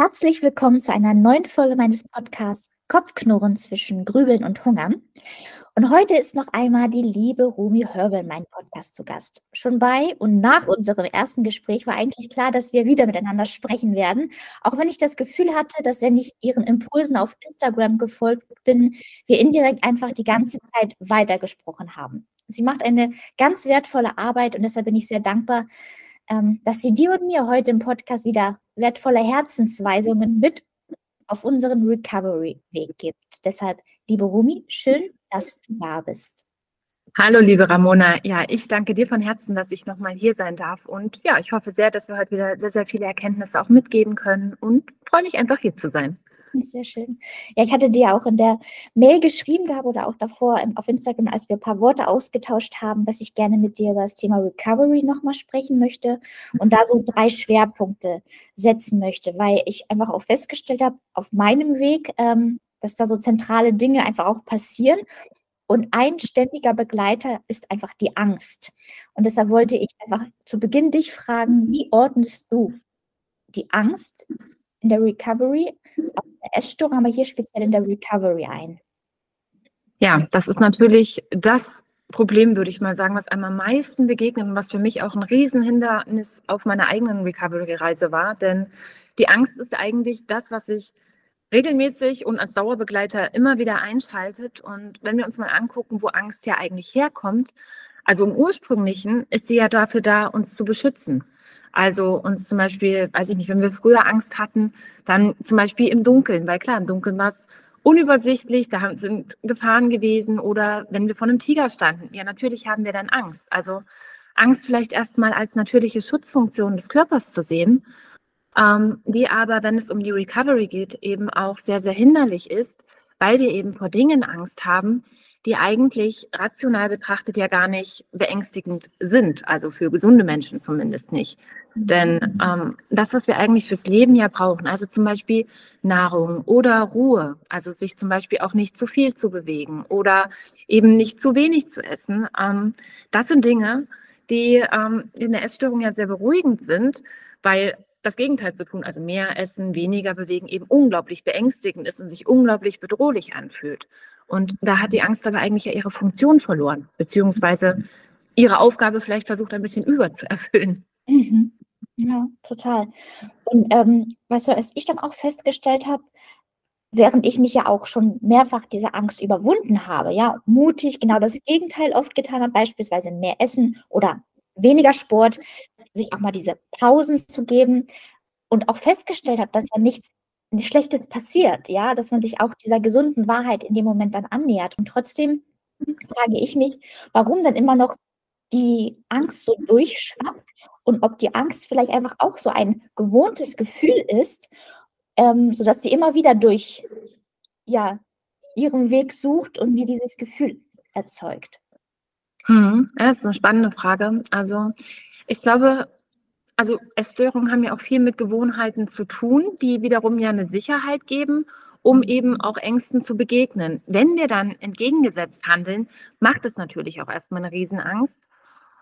Herzlich willkommen zu einer neuen Folge meines Podcasts Kopfknurren zwischen Grübeln und Hungern. Und heute ist noch einmal die liebe Rumi Hörbel mein Podcast zu Gast. Schon bei und nach unserem ersten Gespräch war eigentlich klar, dass wir wieder miteinander sprechen werden. Auch wenn ich das Gefühl hatte, dass wenn ich ihren Impulsen auf Instagram gefolgt bin, wir indirekt einfach die ganze Zeit weitergesprochen haben. Sie macht eine ganz wertvolle Arbeit und deshalb bin ich sehr dankbar, dass sie dir und mir heute im Podcast wieder wertvolle Herzensweisungen mit auf unseren Recovery-Weg gibt. Deshalb, liebe Rumi, schön, dass du da bist. Hallo, liebe Ramona. Ja, ich danke dir von Herzen, dass ich nochmal hier sein darf. Und ja, ich hoffe sehr, dass wir heute wieder sehr, sehr viele Erkenntnisse auch mitgeben können und freue mich einfach hier zu sein. Sehr schön. Ja, ich hatte dir auch in der Mail geschrieben gehabt oder auch davor auf Instagram, als wir ein paar Worte ausgetauscht haben, dass ich gerne mit dir über das Thema Recovery nochmal sprechen möchte und da so drei Schwerpunkte setzen möchte, weil ich einfach auch festgestellt habe, auf meinem Weg, ähm, dass da so zentrale Dinge einfach auch passieren. Und ein ständiger Begleiter ist einfach die Angst. Und deshalb wollte ich einfach zu Beginn dich fragen, wie ordnest du die Angst in der Recovery Essstörung, aber hier speziell in der Recovery ein? Ja, das ist natürlich das Problem, würde ich mal sagen, was einem am meisten begegnet und was für mich auch ein Riesenhindernis auf meiner eigenen Recovery-Reise war. Denn die Angst ist eigentlich das, was sich regelmäßig und als Dauerbegleiter immer wieder einschaltet. Und wenn wir uns mal angucken, wo Angst ja eigentlich herkommt, also im ursprünglichen ist sie ja dafür da, uns zu beschützen. Also uns zum Beispiel, weiß ich nicht, wenn wir früher Angst hatten, dann zum Beispiel im Dunkeln, weil klar, im Dunkeln war es unübersichtlich, da sind Gefahren gewesen oder wenn wir vor einem Tiger standen, ja, natürlich haben wir dann Angst. Also Angst vielleicht erstmal als natürliche Schutzfunktion des Körpers zu sehen, ähm, die aber, wenn es um die Recovery geht, eben auch sehr, sehr hinderlich ist, weil wir eben vor Dingen Angst haben, die eigentlich rational betrachtet ja gar nicht beängstigend sind, also für gesunde Menschen zumindest nicht. Denn mhm. ähm, das, was wir eigentlich fürs Leben ja brauchen, also zum Beispiel Nahrung oder Ruhe, also sich zum Beispiel auch nicht zu viel zu bewegen oder eben nicht zu wenig zu essen, ähm, das sind Dinge, die ähm, in der Essstörung ja sehr beruhigend sind, weil das Gegenteil zu tun, also mehr essen, weniger bewegen, eben unglaublich beängstigend ist und sich unglaublich bedrohlich anfühlt. Und da hat die Angst aber eigentlich ja ihre Funktion verloren, beziehungsweise ihre Aufgabe vielleicht versucht ein bisschen überzuerfüllen. Mhm. Ja, total. Und ähm, weißt du, als ich dann auch festgestellt habe, während ich mich ja auch schon mehrfach diese Angst überwunden habe, ja, mutig genau das Gegenteil oft getan habe, beispielsweise mehr Essen oder weniger Sport, sich auch mal diese Pausen zu geben und auch festgestellt habe, dass ja nichts Schlechtes passiert, ja, dass man sich auch dieser gesunden Wahrheit in dem Moment dann annähert. Und trotzdem frage ich mich, warum dann immer noch die Angst so durchschwappt und ob die Angst vielleicht einfach auch so ein gewohntes Gefühl ist, ähm, sodass sie immer wieder durch ja, ihren Weg sucht und mir dieses Gefühl erzeugt. Hm, das ist eine spannende Frage. Also ich glaube, also Essstörungen haben ja auch viel mit Gewohnheiten zu tun, die wiederum ja eine Sicherheit geben, um eben auch Ängsten zu begegnen. Wenn wir dann entgegengesetzt handeln, macht es natürlich auch erstmal eine Riesenangst.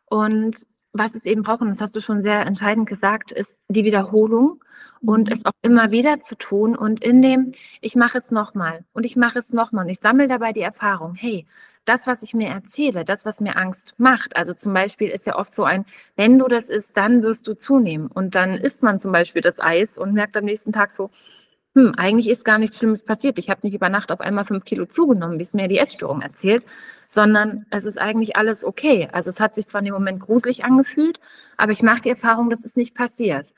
Und was es eben braucht, und das hast du schon sehr entscheidend gesagt, ist die Wiederholung und mhm. es auch immer wieder zu tun und in dem, ich mache es nochmal und ich mache es nochmal und ich sammle dabei die Erfahrung, hey, das, was ich mir erzähle, das, was mir Angst macht, also zum Beispiel ist ja oft so ein, wenn du das isst, dann wirst du zunehmen und dann isst man zum Beispiel das Eis und merkt am nächsten Tag so, hm, eigentlich ist gar nichts Schlimmes passiert. Ich habe nicht über Nacht auf einmal fünf Kilo zugenommen, wie es mir die Essstörung erzählt, sondern es ist eigentlich alles okay. Also es hat sich zwar in dem Moment gruselig angefühlt, aber ich mache die Erfahrung, dass es nicht passiert.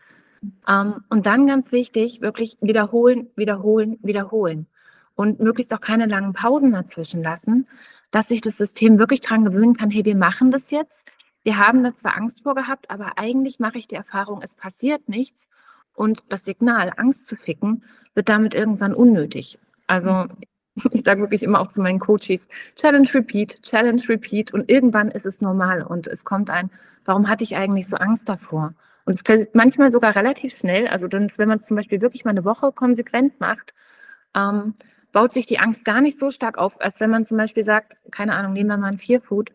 Ähm, und dann ganz wichtig, wirklich wiederholen, wiederholen, wiederholen. Und möglichst auch keine langen Pausen dazwischen lassen, dass sich das System wirklich daran gewöhnen kann, hey, wir machen das jetzt. Wir haben da zwar Angst vor gehabt, aber eigentlich mache ich die Erfahrung, es passiert nichts. Und das Signal, Angst zu schicken, wird damit irgendwann unnötig. Also ich sage wirklich immer auch zu meinen Coaches, Challenge, Repeat, Challenge, Repeat. Und irgendwann ist es normal und es kommt ein, warum hatte ich eigentlich so Angst davor? Und es passiert manchmal sogar relativ schnell. Also dann, wenn man es zum Beispiel wirklich mal eine Woche konsequent macht, ähm, baut sich die Angst gar nicht so stark auf, als wenn man zum Beispiel sagt, keine Ahnung, nehmen wir mal ein Vierfood.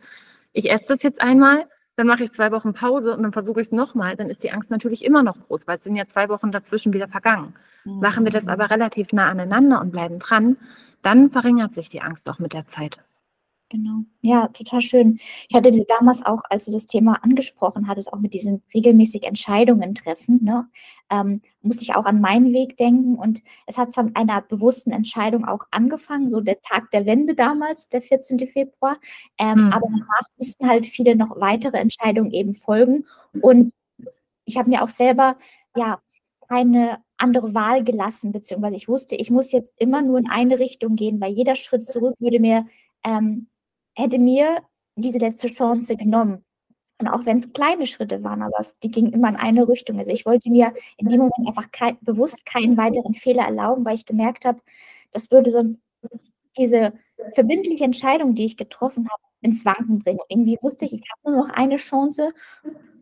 Ich esse das jetzt einmal, dann mache ich zwei Wochen Pause und dann versuche ich es nochmal, dann ist die Angst natürlich immer noch groß, weil es sind ja zwei Wochen dazwischen wieder vergangen. Mhm. Machen wir das aber relativ nah aneinander und bleiben dran, dann verringert sich die Angst auch mit der Zeit. Genau. Ja, total schön. Ich hatte dir damals auch, als du das Thema angesprochen hattest, auch mit diesen regelmäßig Entscheidungen treffen, ne, ähm, musste ich auch an meinen Weg denken und es hat von einer bewussten Entscheidung auch angefangen, so der Tag der Wende damals, der 14. Februar. Ähm, mhm. Aber danach mussten halt viele noch weitere Entscheidungen eben folgen und ich habe mir auch selber, ja, keine andere Wahl gelassen, beziehungsweise ich wusste, ich muss jetzt immer nur in eine Richtung gehen, weil jeder Schritt zurück würde mir ähm, hätte mir diese letzte Chance genommen. Und auch wenn es kleine Schritte waren, aber es, die gingen immer in eine Richtung. Also ich wollte mir in dem Moment einfach kein, bewusst keinen weiteren Fehler erlauben, weil ich gemerkt habe, das würde sonst diese verbindliche Entscheidung, die ich getroffen habe, ins Wanken bringen. Und irgendwie wusste ich, ich habe nur noch eine Chance.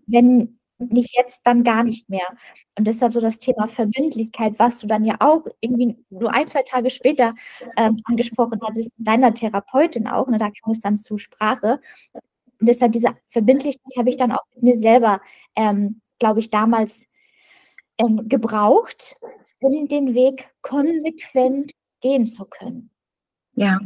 Wenn nicht jetzt, dann gar nicht mehr. Und deshalb so das Thema Verbindlichkeit, was du dann ja auch irgendwie nur ein, zwei Tage später ähm, angesprochen hattest, deiner Therapeutin auch, ne, da kam es dann zu Sprache. Und deshalb diese Verbindlichkeit habe ich dann auch mit mir selber, ähm, glaube ich, damals ähm, gebraucht, um den Weg konsequent gehen zu können. Ja,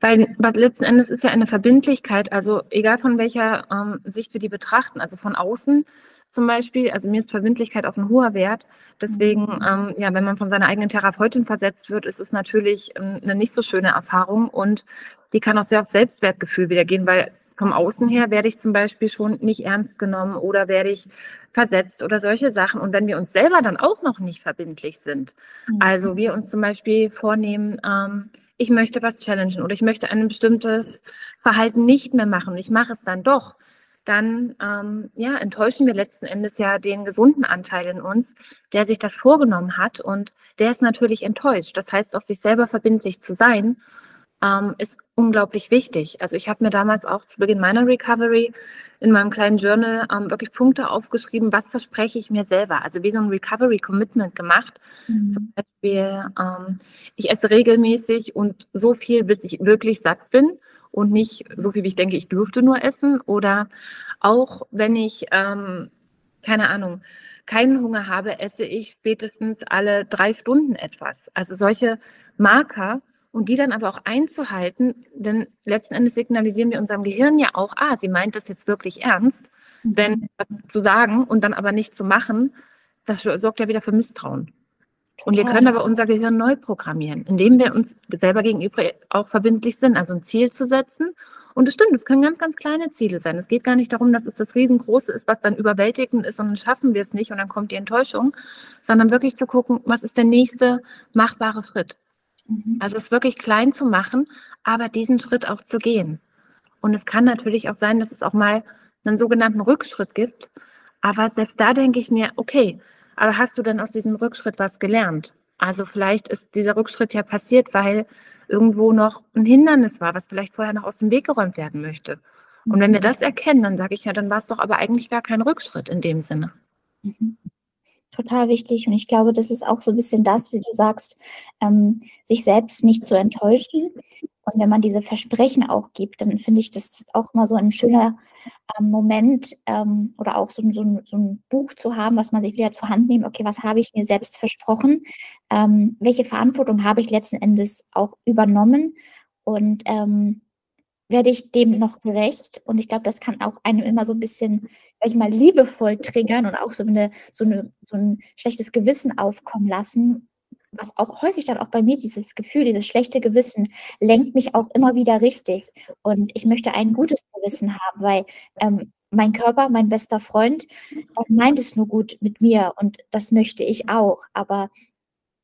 weil, letzten Endes ist ja eine Verbindlichkeit, also egal von welcher ähm, Sicht wir die betrachten, also von außen zum Beispiel, also mir ist Verbindlichkeit auch ein hoher Wert. Deswegen, mhm. ähm, ja, wenn man von seiner eigenen Therapeutin versetzt wird, ist es natürlich ähm, eine nicht so schöne Erfahrung und die kann auch sehr auf Selbstwertgefühl wiedergehen, weil vom Außen her werde ich zum Beispiel schon nicht ernst genommen oder werde ich versetzt oder solche Sachen. Und wenn wir uns selber dann auch noch nicht verbindlich sind, mhm. also wir uns zum Beispiel vornehmen, ähm, ich möchte was challengen oder ich möchte ein bestimmtes Verhalten nicht mehr machen und ich mache es dann doch, dann ähm, ja, enttäuschen wir letzten Endes ja den gesunden Anteil in uns, der sich das vorgenommen hat und der ist natürlich enttäuscht. Das heißt, auch sich selber verbindlich zu sein ähm, ist unglaublich wichtig. Also ich habe mir damals auch zu Beginn meiner Recovery in meinem kleinen Journal ähm, wirklich Punkte aufgeschrieben, was verspreche ich mir selber. Also wie so ein Recovery Commitment gemacht. Mhm. Zum Beispiel, ähm, ich esse regelmäßig und so viel, bis ich wirklich satt bin und nicht so viel, wie ich denke, ich dürfte nur essen. Oder auch wenn ich, ähm, keine Ahnung, keinen Hunger habe, esse ich spätestens alle drei Stunden etwas. Also solche Marker und die dann aber auch einzuhalten, denn letzten Endes signalisieren wir unserem Gehirn ja auch, ah, sie meint das jetzt wirklich ernst, mhm. denn was zu sagen und dann aber nicht zu machen, das sorgt ja wieder für Misstrauen. Und wir können aber unser Gehirn neu programmieren, indem wir uns selber gegenüber auch verbindlich sind, also ein Ziel zu setzen. Und es stimmt, es können ganz, ganz kleine Ziele sein. Es geht gar nicht darum, dass es das Riesengroße ist, was dann überwältigend ist und dann schaffen wir es nicht und dann kommt die Enttäuschung, sondern wirklich zu gucken, was ist der nächste machbare Schritt. Mhm. Also es wirklich klein zu machen, aber diesen Schritt auch zu gehen. Und es kann natürlich auch sein, dass es auch mal einen sogenannten Rückschritt gibt. Aber selbst da denke ich mir, okay, aber hast du denn aus diesem Rückschritt was gelernt? Also vielleicht ist dieser Rückschritt ja passiert, weil irgendwo noch ein Hindernis war, was vielleicht vorher noch aus dem Weg geräumt werden möchte. Und wenn wir mhm. das erkennen, dann sage ich ja, dann war es doch aber eigentlich gar kein Rückschritt in dem Sinne. Mhm total wichtig. Und ich glaube, das ist auch so ein bisschen das, wie du sagst, ähm, sich selbst nicht zu enttäuschen. Und wenn man diese Versprechen auch gibt, dann finde ich, das ist auch mal so ein schöner ähm, Moment ähm, oder auch so, so, so, ein Buch zu haben, was man sich wieder zur Hand nimmt. Okay, was habe ich mir selbst versprochen? Ähm, welche Verantwortung habe ich letzten Endes auch übernommen? Und ähm, werde ich dem noch gerecht? Und ich glaube, das kann auch einem immer so ein bisschen, sag ich mal, liebevoll triggern und auch so, eine, so, eine, so ein schlechtes Gewissen aufkommen lassen. Was auch häufig dann auch bei mir dieses Gefühl, dieses schlechte Gewissen lenkt mich auch immer wieder richtig. Und ich möchte ein gutes Gewissen haben, weil ähm, mein Körper, mein bester Freund, meint es nur gut mit mir und das möchte ich auch. Aber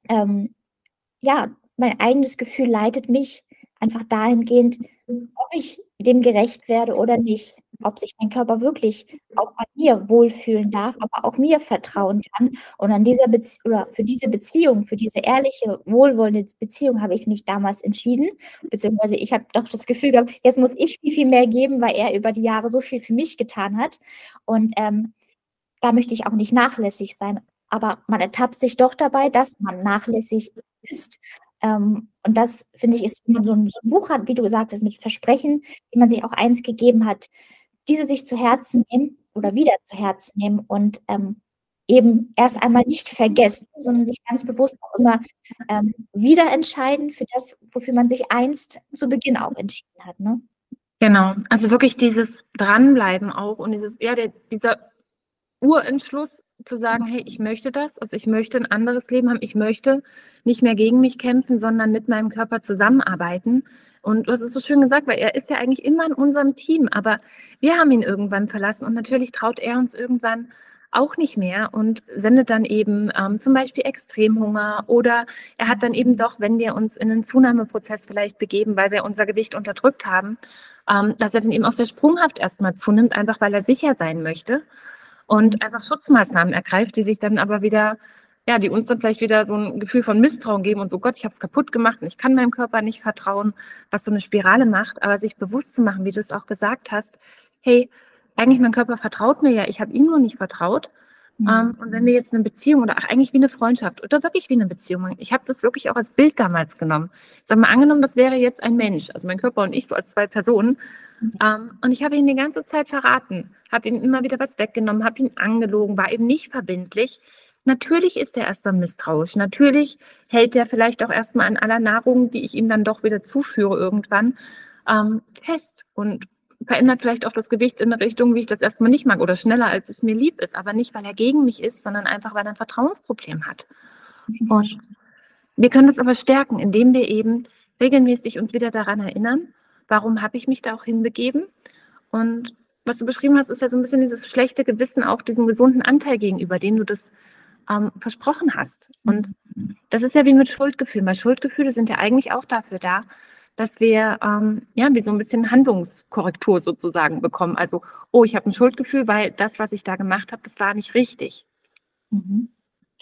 ähm, ja, mein eigenes Gefühl leitet mich einfach dahingehend, ob ich dem gerecht werde oder nicht, ob sich mein Körper wirklich auch bei mir wohlfühlen darf, aber auch mir vertrauen kann. Und an dieser Bezie oder für diese Beziehung, für diese ehrliche, wohlwollende Beziehung habe ich mich damals entschieden, beziehungsweise ich habe doch das Gefühl gehabt, jetzt muss ich viel, viel mehr geben, weil er über die Jahre so viel für mich getan hat. Und ähm, da möchte ich auch nicht nachlässig sein. Aber man ertappt sich doch dabei, dass man nachlässig ist ähm, und das, finde ich, ist, wenn man so ein, so ein, Buch hat, wie du gesagt hast, mit Versprechen, die man sich auch eins gegeben hat, diese sich zu Herzen nehmen oder wieder zu Herzen nehmen und ähm, eben erst einmal nicht vergessen, sondern sich ganz bewusst auch immer ähm, wieder entscheiden für das, wofür man sich einst zu Beginn auch entschieden hat. Ne? Genau, also wirklich dieses Dranbleiben auch und dieses, ja, der, dieser Urentschluss zu sagen, hey, ich möchte das, also ich möchte ein anderes Leben haben, ich möchte nicht mehr gegen mich kämpfen, sondern mit meinem Körper zusammenarbeiten. Und du hast es so schön gesagt, weil er ist ja eigentlich immer in unserem Team, aber wir haben ihn irgendwann verlassen und natürlich traut er uns irgendwann auch nicht mehr und sendet dann eben ähm, zum Beispiel Extremhunger oder er hat dann eben doch, wenn wir uns in einen Zunahmeprozess vielleicht begeben, weil wir unser Gewicht unterdrückt haben, ähm, dass er dann eben auch sehr sprunghaft erstmal zunimmt, einfach weil er sicher sein möchte und einfach Schutzmaßnahmen ergreift, die sich dann aber wieder ja, die uns dann vielleicht wieder so ein Gefühl von Misstrauen geben und so, Gott, ich habe es kaputt gemacht und ich kann meinem Körper nicht vertrauen, was so eine Spirale macht, aber sich bewusst zu machen, wie du es auch gesagt hast, hey, eigentlich mein Körper vertraut mir ja, ich habe ihm nur nicht vertraut. Mhm. Ähm, und wenn wir jetzt eine Beziehung oder ach, eigentlich wie eine Freundschaft oder wirklich wie eine Beziehung, ich habe das wirklich auch als Bild damals genommen. Ich sage mal, angenommen, das wäre jetzt ein Mensch, also mein Körper und ich so als zwei Personen. Mhm. Ähm, und ich habe ihn die ganze Zeit verraten, habe ihm immer wieder was weggenommen, habe ihn angelogen, war eben nicht verbindlich. Natürlich ist er erstmal misstrauisch. Natürlich hält er vielleicht auch erstmal an aller Nahrung, die ich ihm dann doch wieder zuführe irgendwann, ähm, fest. Und verändert vielleicht auch das Gewicht in eine Richtung, wie ich das erstmal nicht mag oder schneller, als es mir lieb ist. Aber nicht, weil er gegen mich ist, sondern einfach, weil er ein Vertrauensproblem hat. Und wir können das aber stärken, indem wir eben regelmäßig uns wieder daran erinnern, warum habe ich mich da auch hinbegeben. Und was du beschrieben hast, ist ja so ein bisschen dieses schlechte Gewissen, auch diesen gesunden Anteil gegenüber, den du das ähm, versprochen hast. Und das ist ja wie mit Schuldgefühlen, weil Schuldgefühle sind ja eigentlich auch dafür da, dass wir ähm, ja wie so ein bisschen Handlungskorrektur sozusagen bekommen. Also, oh, ich habe ein Schuldgefühl, weil das, was ich da gemacht habe, das war nicht richtig. Mhm.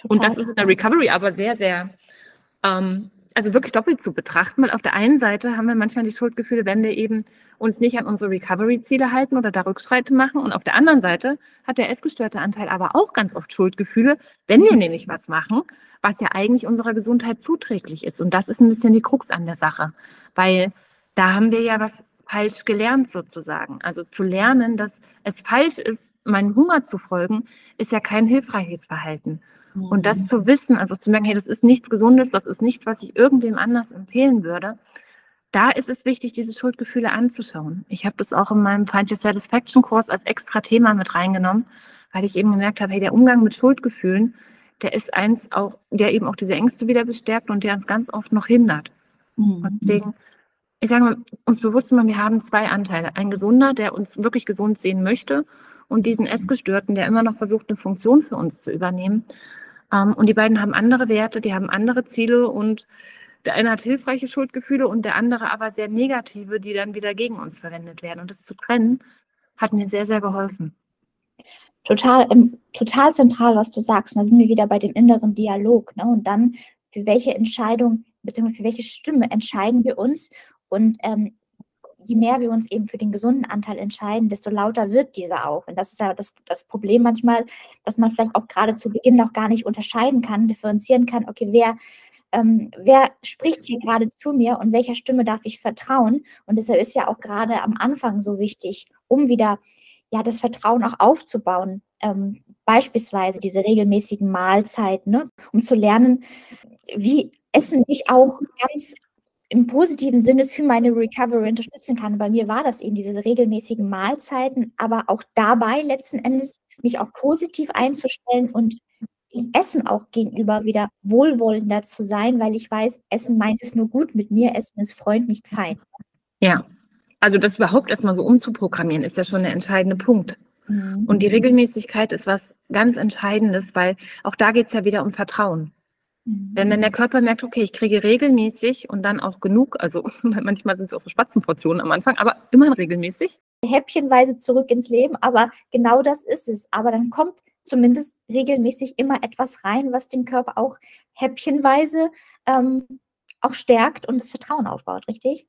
Und das ist in der Recovery aber sehr, sehr, ähm, also wirklich doppelt zu betrachten, weil auf der einen Seite haben wir manchmal die Schuldgefühle, wenn wir eben uns nicht an unsere Recovery-Ziele halten oder da Rückschritte machen. Und auf der anderen Seite hat der essgestörte Anteil aber auch ganz oft Schuldgefühle, wenn wir nämlich was machen, was ja eigentlich unserer Gesundheit zuträglich ist. Und das ist ein bisschen die Krux an der Sache, weil da haben wir ja was falsch gelernt sozusagen. Also zu lernen, dass es falsch ist, meinem Hunger zu folgen, ist ja kein hilfreiches Verhalten. Und das mhm. zu wissen, also zu merken, hey, das ist nichts Gesundes, das ist nicht, was ich irgendwem anders empfehlen würde, da ist es wichtig, diese Schuldgefühle anzuschauen. Ich habe das auch in meinem Find Your Satisfaction Kurs als extra Thema mit reingenommen, weil ich eben gemerkt habe, hey, der Umgang mit Schuldgefühlen, der ist eins auch, der eben auch diese Ängste wieder bestärkt und der uns ganz oft noch hindert. Mhm. Und deswegen, ich sage mal, uns bewusst zu machen, wir haben zwei Anteile. Ein gesunder, der uns wirklich gesund sehen möchte und diesen Essgestörten, der immer noch versucht, eine Funktion für uns zu übernehmen. Ähm, und die beiden haben andere Werte, die haben andere Ziele und der eine hat hilfreiche Schuldgefühle und der andere aber sehr negative, die dann wieder gegen uns verwendet werden. Und das zu trennen, hat mir sehr, sehr geholfen total, ähm, total zentral, was du sagst. Und da sind wir wieder bei dem inneren Dialog. Ne? Und dann, für welche Entscheidung, beziehungsweise für welche Stimme entscheiden wir uns? Und ähm, je mehr wir uns eben für den gesunden Anteil entscheiden, desto lauter wird dieser auch. Und das ist ja das, das Problem manchmal, dass man vielleicht auch gerade zu Beginn noch gar nicht unterscheiden kann, differenzieren kann, okay, wer, ähm, wer spricht hier gerade zu mir und welcher Stimme darf ich vertrauen? Und deshalb ist ja auch gerade am Anfang so wichtig, um wieder ja, das Vertrauen auch aufzubauen. Ähm, beispielsweise diese regelmäßigen Mahlzeiten, ne? um zu lernen, wie Essen mich auch ganz im positiven Sinne für meine Recovery unterstützen kann. Bei mir war das eben diese regelmäßigen Mahlzeiten, aber auch dabei letzten Endes mich auch positiv einzustellen und dem Essen auch gegenüber wieder wohlwollender zu sein, weil ich weiß, Essen meint es nur gut mit mir, Essen ist Freund, nicht Feind. Ja, also das überhaupt erstmal so umzuprogrammieren, ist ja schon der entscheidende Punkt. Mhm. Und die Regelmäßigkeit ist was ganz Entscheidendes, weil auch da geht es ja wieder um Vertrauen. Mhm. Denn wenn der Körper merkt, okay, ich kriege regelmäßig und dann auch genug, also manchmal sind es auch so Spatzenportionen am Anfang, aber immerhin regelmäßig. Häppchenweise zurück ins Leben, aber genau das ist es. Aber dann kommt zumindest regelmäßig immer etwas rein, was den Körper auch häppchenweise ähm, auch stärkt und das Vertrauen aufbaut, richtig?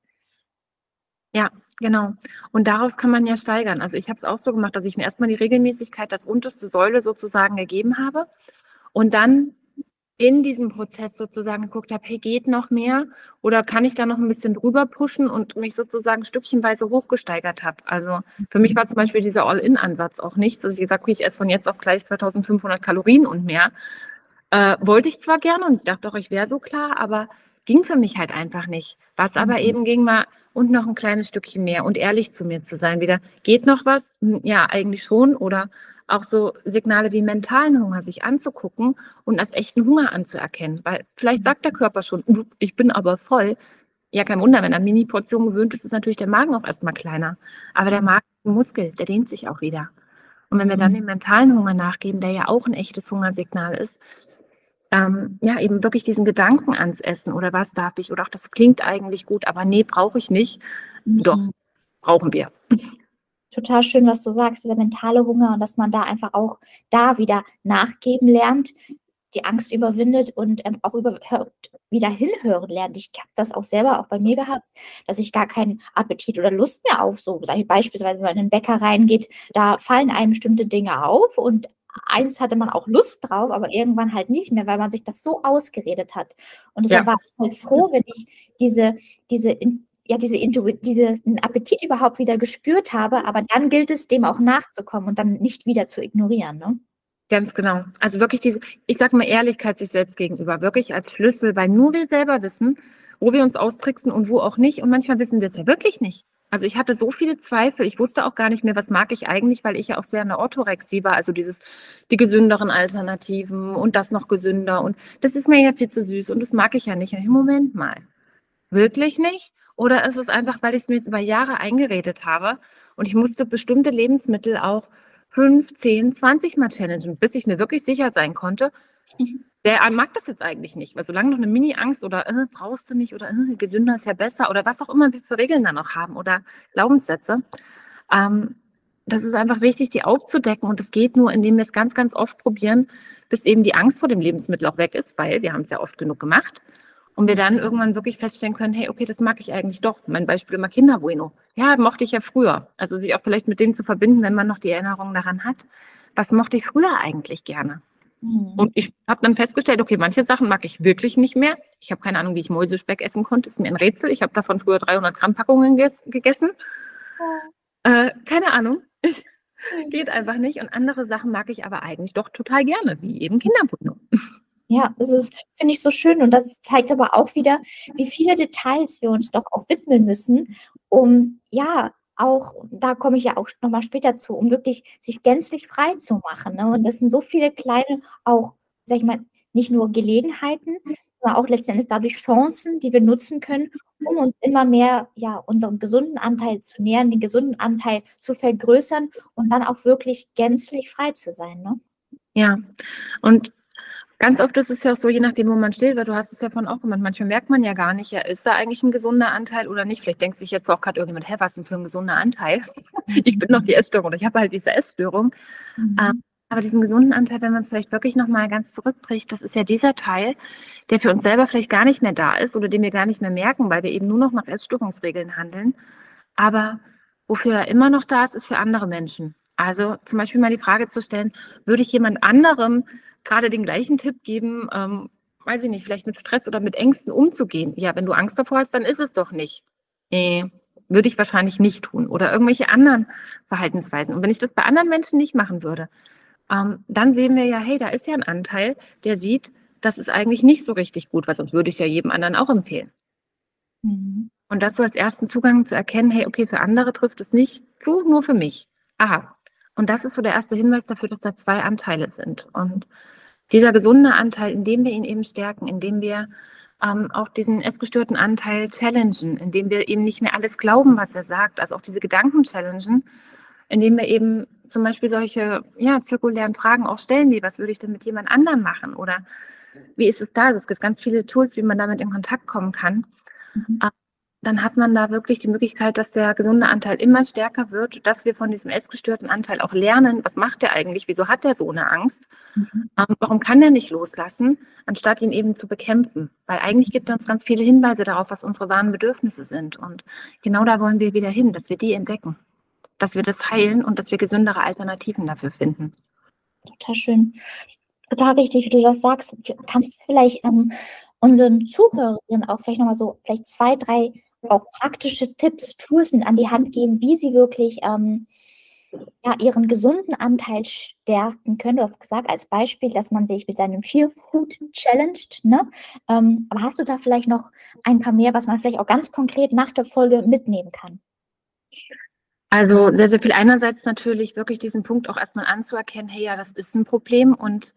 Ja, genau. Und daraus kann man ja steigern. Also ich habe es auch so gemacht, dass ich mir erstmal die Regelmäßigkeit als unterste Säule sozusagen gegeben habe und dann in diesem Prozess sozusagen geguckt habe, hey, geht noch mehr oder kann ich da noch ein bisschen drüber pushen und mich sozusagen stückchenweise hochgesteigert habe. Also für mich war zum Beispiel dieser All-In-Ansatz auch nichts, dass ich gesagt habe, ich esse von jetzt auf gleich 2500 Kalorien und mehr. Äh, wollte ich zwar gerne und ich dachte auch, ich wäre so klar, aber ging für mich halt einfach nicht. Was aber mhm. eben ging, war und noch ein kleines Stückchen mehr und ehrlich zu mir zu sein. Wieder, geht noch was? Hm, ja, eigentlich schon. Oder auch so Signale wie mentalen Hunger sich anzugucken und als echten Hunger anzuerkennen. Weil vielleicht sagt der Körper schon, ich bin aber voll. Ja, kein Wunder, wenn er Mini-Portion gewöhnt ist, ist natürlich der Magen auch erstmal kleiner. Aber der Magen ist ein Muskel, der dehnt sich auch wieder. Und wenn wir dann mhm. dem mentalen Hunger nachgeben, der ja auch ein echtes Hungersignal ist, ähm, ja, eben wirklich diesen Gedanken ans Essen oder was darf ich oder auch das klingt eigentlich gut, aber nee, brauche ich nicht. Mhm. Doch, brauchen wir. Total schön, was du sagst, der mentale Hunger und dass man da einfach auch da wieder nachgeben lernt, die Angst überwindet und ähm, auch über, wieder hinhören lernt. Ich habe das auch selber auch bei mir gehabt, dass ich gar keinen Appetit oder Lust mehr auf so, beispielsweise wenn man in den Bäcker reingeht, da fallen einem bestimmte Dinge auf und eins hatte man auch Lust drauf, aber irgendwann halt nicht mehr, weil man sich das so ausgeredet hat. Und deshalb ja. war ich halt froh, wenn ich diese, diese, ja, diese, diesen Appetit überhaupt wieder gespürt habe, aber dann gilt es, dem auch nachzukommen und dann nicht wieder zu ignorieren. Ne? Ganz genau. Also wirklich diese, ich sage mal Ehrlichkeit sich selbst gegenüber, wirklich als Schlüssel, weil nur wir selber wissen, wo wir uns austricksen und wo auch nicht. Und manchmal wissen wir es ja wirklich nicht. Also ich hatte so viele Zweifel, ich wusste auch gar nicht mehr, was mag ich eigentlich, weil ich ja auch sehr eine Orthorexie war, also dieses, die gesünderen Alternativen und das noch gesünder und das ist mir ja viel zu süß und das mag ich ja nicht. Und Moment mal, wirklich nicht? Oder ist es einfach, weil ich es mir jetzt über Jahre eingeredet habe und ich musste bestimmte Lebensmittel auch 5, 10, 20 Mal challengen, bis ich mir wirklich sicher sein konnte, mhm. Wer mag das jetzt eigentlich nicht? Weil solange noch eine Mini-Angst oder äh, brauchst du nicht oder äh, gesünder ist ja besser oder was auch immer wir für Regeln da noch haben oder Glaubenssätze, ähm, das ist einfach wichtig, die aufzudecken. Und das geht nur, indem wir es ganz, ganz oft probieren, bis eben die Angst vor dem Lebensmittel auch weg ist, weil wir haben es ja oft genug gemacht. Und wir dann irgendwann wirklich feststellen können, hey, okay, das mag ich eigentlich doch. Mein Beispiel immer Kinderbueno. Ja, mochte ich ja früher. Also sich auch vielleicht mit dem zu verbinden, wenn man noch die Erinnerung daran hat. Was mochte ich früher eigentlich gerne? Mhm. Und ich habe dann festgestellt, okay, manche Sachen mag ich wirklich nicht mehr. Ich habe keine Ahnung, wie ich Mäusespeck essen konnte. Ist mir ein Rätsel. Ich habe davon früher 300 Gramm Packungen gegessen. Ja. Äh, keine Ahnung. Geht einfach nicht. Und andere Sachen mag ich aber eigentlich doch total gerne, wie eben Kinderbueno. Ja, das ist, finde ich, so schön. Und das zeigt aber auch wieder, wie viele Details wir uns doch auch widmen müssen, um ja auch, da komme ich ja auch nochmal später zu, um wirklich sich gänzlich frei zu machen. Ne? Und das sind so viele kleine, auch, sag ich mal, nicht nur Gelegenheiten, sondern auch letztendlich dadurch Chancen, die wir nutzen können, um uns immer mehr ja, unseren gesunden Anteil zu nähern, den gesunden Anteil zu vergrößern und dann auch wirklich gänzlich frei zu sein. Ne? Ja, und Ganz oft ist es ja auch so, je nachdem, wo man steht, weil du hast es ja von auch gemacht, manchmal merkt man ja gar nicht, ja, ist da eigentlich ein gesunder Anteil oder nicht? Vielleicht denkt sich jetzt auch gerade irgendjemand, hä, was ist denn für ein gesunder Anteil? ich bin noch die Essstörung oder ich habe halt diese Essstörung. Mhm. Ähm, aber diesen gesunden Anteil, wenn man es vielleicht wirklich nochmal ganz zurückbricht, das ist ja dieser Teil, der für uns selber vielleicht gar nicht mehr da ist oder den wir gar nicht mehr merken, weil wir eben nur noch nach Essstörungsregeln handeln. Aber wofür er immer noch da ist, ist für andere Menschen. Also zum Beispiel mal die Frage zu stellen, würde ich jemand anderem gerade den gleichen Tipp geben, ähm, weiß ich nicht, vielleicht mit Stress oder mit Ängsten umzugehen? Ja, wenn du Angst davor hast, dann ist es doch nicht. Nee, würde ich wahrscheinlich nicht tun. Oder irgendwelche anderen Verhaltensweisen. Und wenn ich das bei anderen Menschen nicht machen würde, ähm, dann sehen wir ja, hey, da ist ja ein Anteil, der sieht, das ist eigentlich nicht so richtig gut, weil sonst würde ich ja jedem anderen auch empfehlen. Mhm. Und das so als ersten Zugang zu erkennen, hey, okay, für andere trifft es nicht, du, nur für mich. Aha, und das ist so der erste Hinweis dafür, dass da zwei Anteile sind. Und dieser gesunde Anteil, indem wir ihn eben stärken, indem wir ähm, auch diesen essgestörten Anteil challengen, indem wir eben nicht mehr alles glauben, was er sagt, also auch diese Gedanken challengen, indem wir eben zum Beispiel solche ja, zirkulären Fragen auch stellen, wie was würde ich denn mit jemand anderem machen oder wie ist es da? Es gibt ganz viele Tools, wie man damit in Kontakt kommen kann. Mhm. Dann hat man da wirklich die Möglichkeit, dass der gesunde Anteil immer stärker wird, dass wir von diesem essgestörten Anteil auch lernen, was macht der eigentlich, wieso hat der so eine Angst, mhm. ähm, warum kann der nicht loslassen, anstatt ihn eben zu bekämpfen. Weil eigentlich gibt er uns ganz viele Hinweise darauf, was unsere wahren Bedürfnisse sind. Und genau da wollen wir wieder hin, dass wir die entdecken, dass wir das heilen und dass wir gesündere Alternativen dafür finden. Total schön. Total richtig, wie du das sagst. Kannst du vielleicht, ähm, unseren Zuhörerinnen auch vielleicht noch mal so vielleicht 2, 3 auch praktische Tipps, Tools mit an die Hand geben, wie sie wirklich, ähm, ja, ihren gesunden Anteil stärken können. Du hast gesagt als Beispiel, dass man sich mit seinem Feel Food challenged, ne? Ähm, aber hast du da vielleicht noch ein paar mehr, was man vielleicht auch ganz konkret nach der Folge mitnehmen kann? Also, sehr, sehr viel einerseits natürlich wirklich diesen Punkt auch erst mal anzuerkennen: „Hey, ja, das ist 'n Problem“ und,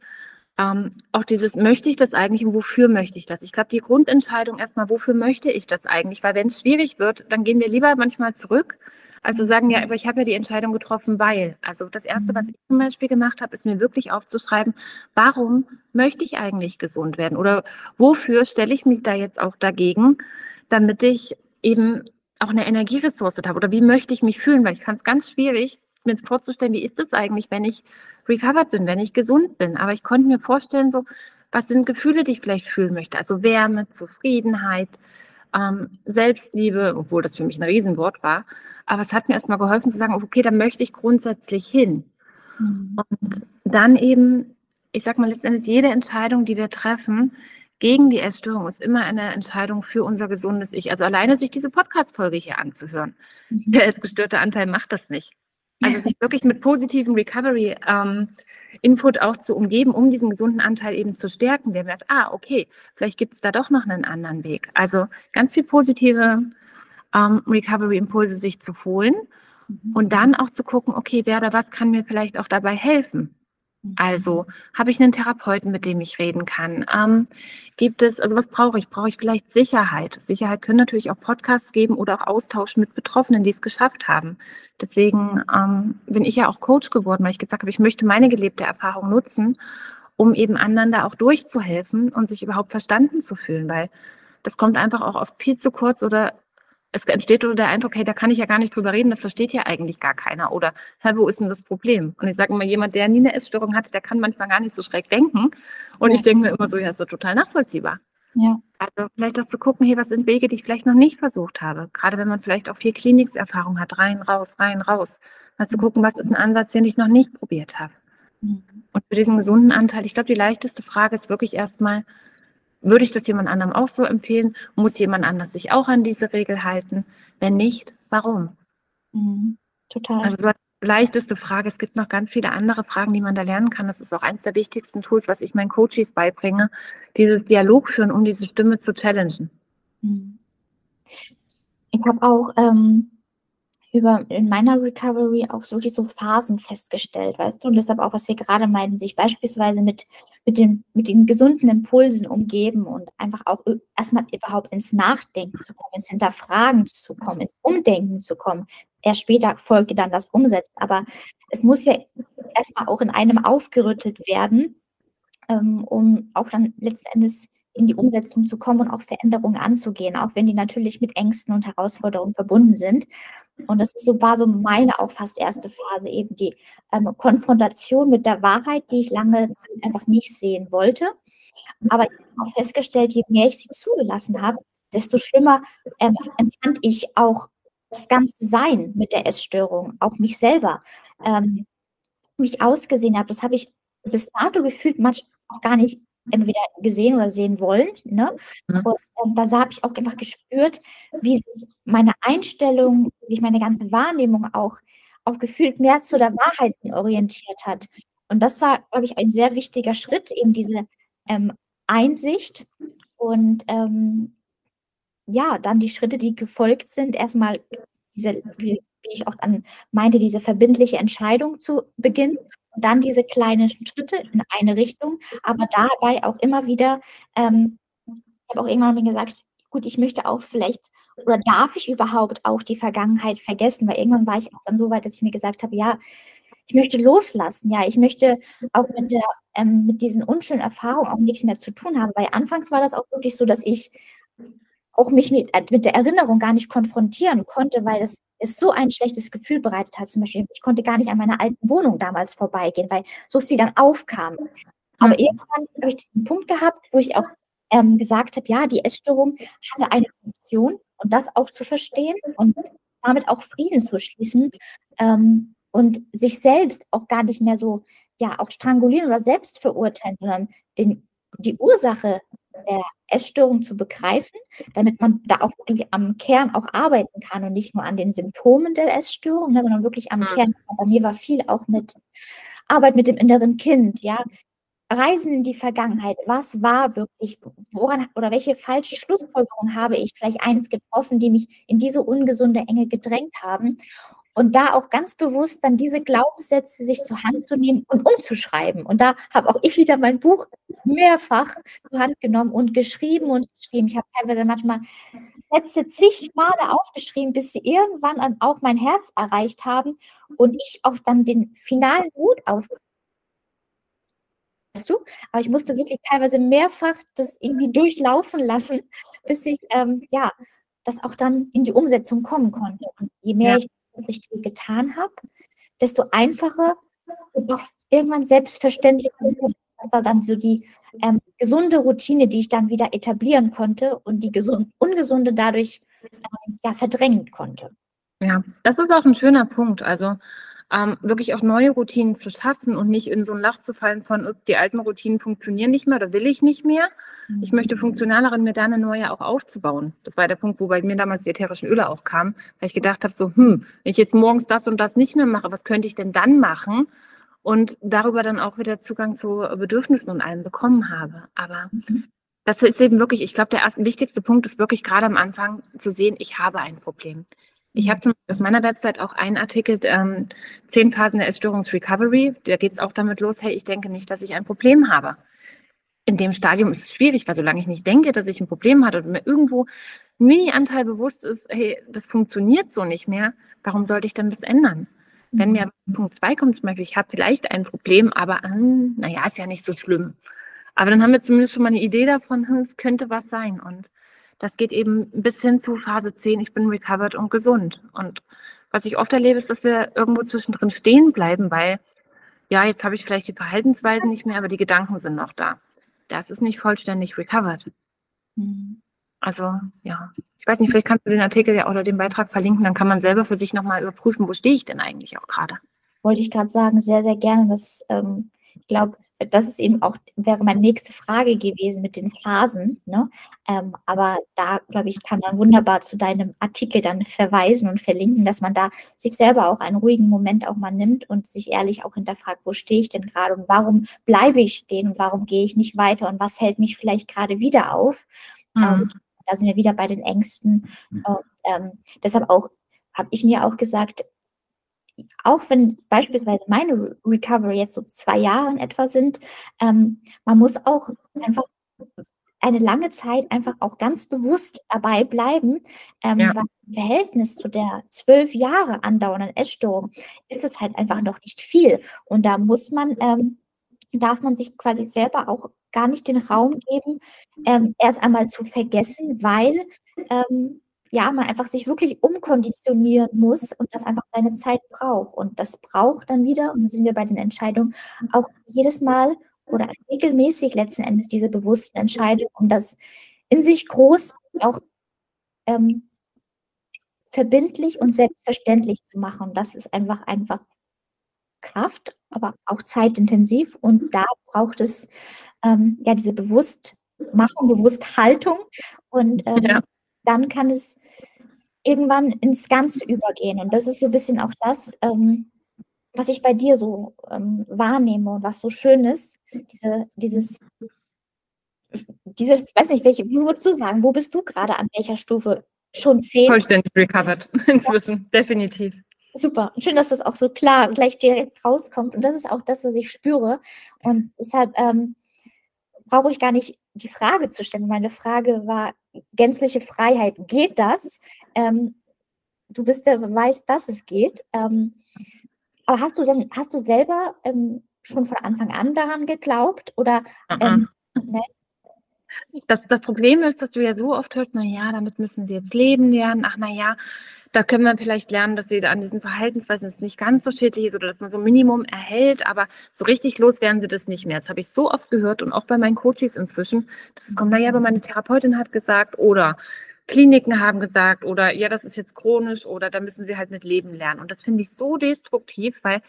ähm, auch dieses: „Möchte ich das eigentlich und wofür möchte ich das?“ Ich glaube, die Grundentscheidung erst mal: „Wofür möchte ich das eigentlich?“ Weil wenn's schwierig wird, dann gehen wir lieber manchmal zurück, als zu sagen: „Ja, aber ich habe ja die Entscheidung getroffen, weil.“ Also, das Erste, was Mhm. ich zum Beispiel gemacht habe, ist mir wirklich aufzuschreiben: „Warum möchte ich eigentlich gesund werden?“ Oder wofür stelle ich mich da jetzt auch dagegen, damit ich eben auch 'ne Energieressource habe? Oder wie möchte ich mich fühlen? Weil ich fand's ganz schwierig, mir vorzustellen, wie ist es eigentlich, wenn ich recovered bin, wenn ich gesund bin? Aber ich konnte mir vorstellen so, was sind Gefühle, die ich vielleicht fühlen möchte? Also, Wärme, Zufriedenheit, ähm, Selbstliebe, obwohl das für mich 'n Riesenwort war. Aber es hat mir erst mal geholfen zu sagen: „Okay, da möchte ich grundsätzlich hin.“ Mhm. Und dann eben ich sage mal, letzten Endes jede Entscheidung, die wir treffen gegen die Essstörung, ist immer eine Entscheidung für unser gesundes Ich. Also, alleine sich diese Podcast-Folge hier anzuhören. Mhm. Der essgestörte Anteil macht das nicht. Also, sich wirklich mit positivem Recovery, ähm, Input auch zu umgeben, um diesen gesunden Anteil eben zu stärken, der merkt: „Ah, okay, vielleicht gibt's da doch noch 'nen anderen Weg.“ Also, ganz viel positive, ähm, Recovery-Impulse sich zu holen Mhm. und dann auch zu gucken: „Okay, wer oder was kann mir vielleicht auch dabei helfen?“ Mhm. Also, habe ich 'nen Therapeuten, mit dem ich reden kann? Ähm, gibt es also, was brauche ich? Brauche ich vielleicht Sicherheit? Sicherheit können natürlich auch Podcasts geben oder auch Austausch mit Betroffenen, die's geschafft haben. Deswegen, ähm, bin ich ja auch Coach geworden, weil ich gesagt habe, ich möchte meine gelebte Erfahrung nutzen, um eben anderen da auch durchzuhelfen und sich überhaupt verstanden zu fühlen, weil das kommt einfach auch oft viel zu kurz oder es entsteht so der Eindruck: „Hey, da kann ich ja gar nicht drüber reden, das versteht ja eigentlich gar keiner.“ Oder: „Hä, wo ist 'n das Problem?“ Und ich sage immer, jemand, der nie 'ne Essstörung hatte, der kann manchmal gar nicht so schräg denken. Und Ja. ich denke mir immer so: „Ja, ist doch total nachvollziehbar.“ Ja. Also, vielleicht auch zu gucken: „Hey, was sind Wege, die ich vielleicht noch nicht versucht habe?“ Grade wenn man vielleicht auch viel Klinikserfahrung hat, rein, raus, rein, raus. Mal zu gucken: „Was ist 'n Ansatz, den ich noch nicht probiert habe?“ Mhm. Und für diesen gesunden Anteil ich glaube, die leichteste Frage ist wirklich erst mal: „Würde ich das jemand anderem auch so empfehlen? Muss jemand anders sich auch an diese Regel halten? Wenn nicht, warum?“ Mhm. Total. Also, so leichteste Frage. Es gibt noch ganz viele andere Fragen, die man da lernen kann. Das ist auch eins der wichtigsten Tools, was ich meinen Coaches beibringe, dieses Dialog führen, um diese Stimme zu challengen. Mhm. Ich habe auch, ähm, über in meiner Recovery auch wirklich so Phasen festgestellt, weißt du? Und deshalb auch, was wir grade meinten, sich beispielsweise mit mit den mit den gesunden Impulsen umgeben und einfach auch ö erst mal überhaupt ins Nachdenken zu kommen, ins Hinterfragen zu kommen, ins Umdenken zu kommen. Erst später folgte dann das Umsetzen, aber es muss ja erst mal auch in einem aufgerüttelt werden, ähm, um auch dann letzten Endes in die Umsetzung zu kommen und auch Veränderungen anzugehen, auch wenn die natürlich mit Ängsten und Herausforderungen verbunden sind. Und das so war so meine auch fast 1. Phase, eben die, ähm, Konfrontation mit der Wahrheit, die ich lange einfach nicht sehen wollte. Aber ich habe auch festgestellt, je mehr ich sie zugelassen habe, desto schlimmer, ähm, empfand ich auch das ganze Sein mit der Essstörung, auch mich selber, ähm, wie ich ausgesehen habe. Das habe ich bis dato gefühlt manchmal auch gar nicht entweder gesehen oder sehen wollen, ne? Mhm. Und, ähm, da habe ich auch einfach gespürt, wie sich meine Einstellung, wie sich meine ganze Wahrnehmung auch auch gefühlt mehr zu der Wahrheit orientiert hat. Und das war, glaube ich, ein sehr wichtiger Schritt, eben diese, ähm, Einsicht und, ähm, ja, dann die Schritte, die gefolgt sind, erst mal diese wie wie ich auch dann meinte, diese verbindliche Entscheidung zu beginnen und dann diese kleinen Schritte in eine Richtung, aber dabei auch immer wieder, ähm ich habe auch irgendwann mal gesagt: „Gut, ich möchte auch vielleicht oder darf ich überhaupt auch die Vergangenheit vergessen?“ Weil irgendwann war ich auch dann so weit, dass ich mir gesagt habe: „Ja, ich möchte loslassen. Ja, ich möchte auch mit der ähm, mit diesen unschönen Erfahrungen auch nix mehr zu tun haben.“ Weil anfangs war das auch wirklich so, dass ich auch mich mit äh, mit der Erinnerung gar nicht konfrontieren konnte, weil es es so ein schlechtes Gefühl bereitet hat. Zum Beispiel, ich konnte gar nicht an meiner alten Wohnung damals vorbeigehen, weil so viel dann aufkam. Aber Mhm. irgendwann habe ich diesen Punkt gehabt, wo ich auch, ähm, gesagt habe: „Ja, die Essstörung hatte eine Funktion“ und das auch zu verstehen und damit auch Frieden zu schließen, ähm, und sich selbst auch gar nicht mehr so ja auch strangulieren oder selbst verurteilen, sondern den, die Ursache der Essstörung zu begreifen, damit man da auch wirklich am Kern auch arbeiten kann und nicht nur an den Symptomen der Essstörung, ne, sondern wirklich am mhm. Kern. Bei mir war viel auch mit Arbeit mit dem inneren Kind, ja, Reisen in die Vergangenheit. Was war wirklich, woran oder welche falsche Schlussfolgerung habe ich vielleicht eins getroffen, die mich in diese ungesunde Enge gedrängt haben? Und da auch ganz bewusst dann diese Glaubenssätze sich zur Hand zu nehmen und umzuschreiben. Und da habe auch ich wieder mein Buch mehrfach zur Hand genommen und geschrieben und geschrieben. Ich habe teilweise manchmal Sätze zig Male aufgeschrieben, bis sie irgendwann auch mein Herz erreicht haben und ich auch dann den finalen Mut auf du? Aber ich musste wirklich teilweise mehrfach das irgendwie durchlaufen lassen, bis ich, ähm, ja, das auch dann in die Umsetzung kommen konnte. Und je mehr ja. ich das richtig getan habe, desto einfacher und auch irgendwann selbstverständlich. Das war dann so die ähm, gesunde Routine, die ich dann wieder etablieren konnte und die gesund, ungesunde dadurch ähm, ja, verdrängen konnte. Ja, das ist auch ein schöner Punkt. Also ähm, wirklich auch neue Routinen zu schaffen und nicht in so ein Lach zu fallen von, die alten Routinen funktionieren nicht mehr oder will ich nicht mehr. Ich möchte mhm. funktionaleren, mir da eine neue auch aufzubauen. Das war der Punkt, wo bei mir damals die ätherischen Öle auch kamen, weil ich gedacht habe, so, hm, wenn ich jetzt morgens das und das nicht mehr mache, was könnte ich denn dann machen? Und darüber dann auch wieder Zugang zu Bedürfnissen und allem bekommen habe. Aber mhm. das ist eben wirklich, ich glaube, der erste wichtigste Punkt ist wirklich gerade am Anfang zu sehen, ich habe ein Problem. Ich habe zum Beispiel auf meiner Website auch einen Artikel, ähm, zehn Phasen der Essstörungsrecovery. Da geht es auch damit los, hey, ich denke nicht, dass ich ein Problem habe. In dem Stadium ist es schwierig, weil solange ich nicht denke, dass ich ein Problem habe und mir irgendwo ein Mini-Anteil bewusst ist, hey, das funktioniert so nicht mehr, warum sollte ich denn das ändern? Wenn mir mhm. Punkt zwei kommt, zum Beispiel, ich habe vielleicht ein Problem, aber äh, naja, ist ja nicht so schlimm. Aber dann haben wir zumindest schon mal eine Idee davon, hm, es könnte was sein. Und das geht eben bis hin zu Phase 10, ich bin recovered und gesund. Und was ich oft erlebe, ist, dass wir irgendwo zwischendrin stehen bleiben, weil, ja, jetzt habe ich vielleicht die Verhaltensweisen nicht mehr, aber die Gedanken sind noch da. Das ist nicht vollständig recovered. Mhm. Also, ja. Ich weiß nicht, vielleicht kannst du den Artikel ja oder den Beitrag verlinken, dann kann man selber für sich nochmal überprüfen, wo stehe ich denn eigentlich auch gerade. Wollte ich gerade sagen, sehr, sehr gerne. Das, ähm, ich glaube, das ist eben auch, wäre meine nächste Frage gewesen mit den Phasen. Ne? Ähm, aber da, glaube ich, kann man wunderbar zu deinem Artikel dann verweisen und verlinken, dass man da sich selber auch einen ruhigen Moment auch mal nimmt und sich ehrlich auch hinterfragt, wo stehe ich denn gerade und warum bleibe ich stehen und warum gehe ich nicht weiter und was hält mich vielleicht gerade wieder auf. Mhm. Ähm, da sind wir wieder bei den Ängsten. Mhm. Und, ähm, deshalb auch habe ich mir auch gesagt, auch wenn beispielsweise meine Recovery jetzt so zwei Jahre in etwa sind, ähm, man muss auch einfach eine lange Zeit einfach auch ganz bewusst dabei bleiben, ähm, ja. weil im Verhältnis zu der zwölf Jahre andauernden Essstörung ist es halt einfach noch nicht viel. Und da muss man, ähm, darf man sich quasi selber auch gar nicht den Raum geben, ähm, erst einmal zu vergessen, weil ähm, ja, man einfach sich wirklich umkonditionieren muss und das einfach seine Zeit braucht. Und das braucht dann wieder, und da sind wir bei den Entscheidungen, auch jedes Mal oder regelmäßig letzten Endes diese bewussten Entscheidungen, um das in sich groß auch ähm, verbindlich und selbstverständlich zu machen. Und das ist einfach einfach Kraft, aber auch zeitintensiv. Und da braucht es ähm, ja diese Bewusstmachung, Bewussthaltung. Und ähm, ja dann kann es irgendwann ins Ganze übergehen. Und das ist so ein bisschen auch das, ähm, was ich bei dir so ähm, wahrnehme und was so schön ist. Diese, dieses, diese, ich weiß nicht, welche, wie würdest du sagen, wo bist du gerade an welcher Stufe? Schon zehn? Vollständig recovered, inzwischen, ja. definitiv. Super. Schön, dass das auch so klar gleich direkt rauskommt. Und das ist auch das, was ich spüre. Und deshalb ähm, brauche ich gar nicht die Frage zu stellen. Meine Frage war gänzliche Freiheit. Geht das? Ähm, du bist der Beweis, dass es geht. Ähm, aber hast du denn, hast du selber ähm, schon von Anfang an daran geglaubt? Oder ähm, ne? Das, das Problem ist, dass du ja so oft hörst, naja, damit müssen sie jetzt leben lernen. Ach, naja, da können wir vielleicht lernen, dass sie an diesen Verhaltensweisen nicht ganz so schädlich ist oder dass man so ein Minimum erhält, aber so richtig los werden sie das nicht mehr. Das habe ich so oft gehört und auch bei meinen Coaches inzwischen, dass es kommt, naja, aber meine Therapeutin hat gesagt oder Kliniken haben gesagt oder ja, das ist jetzt chronisch oder da müssen sie halt mit leben lernen. Und das finde ich so destruktiv, weil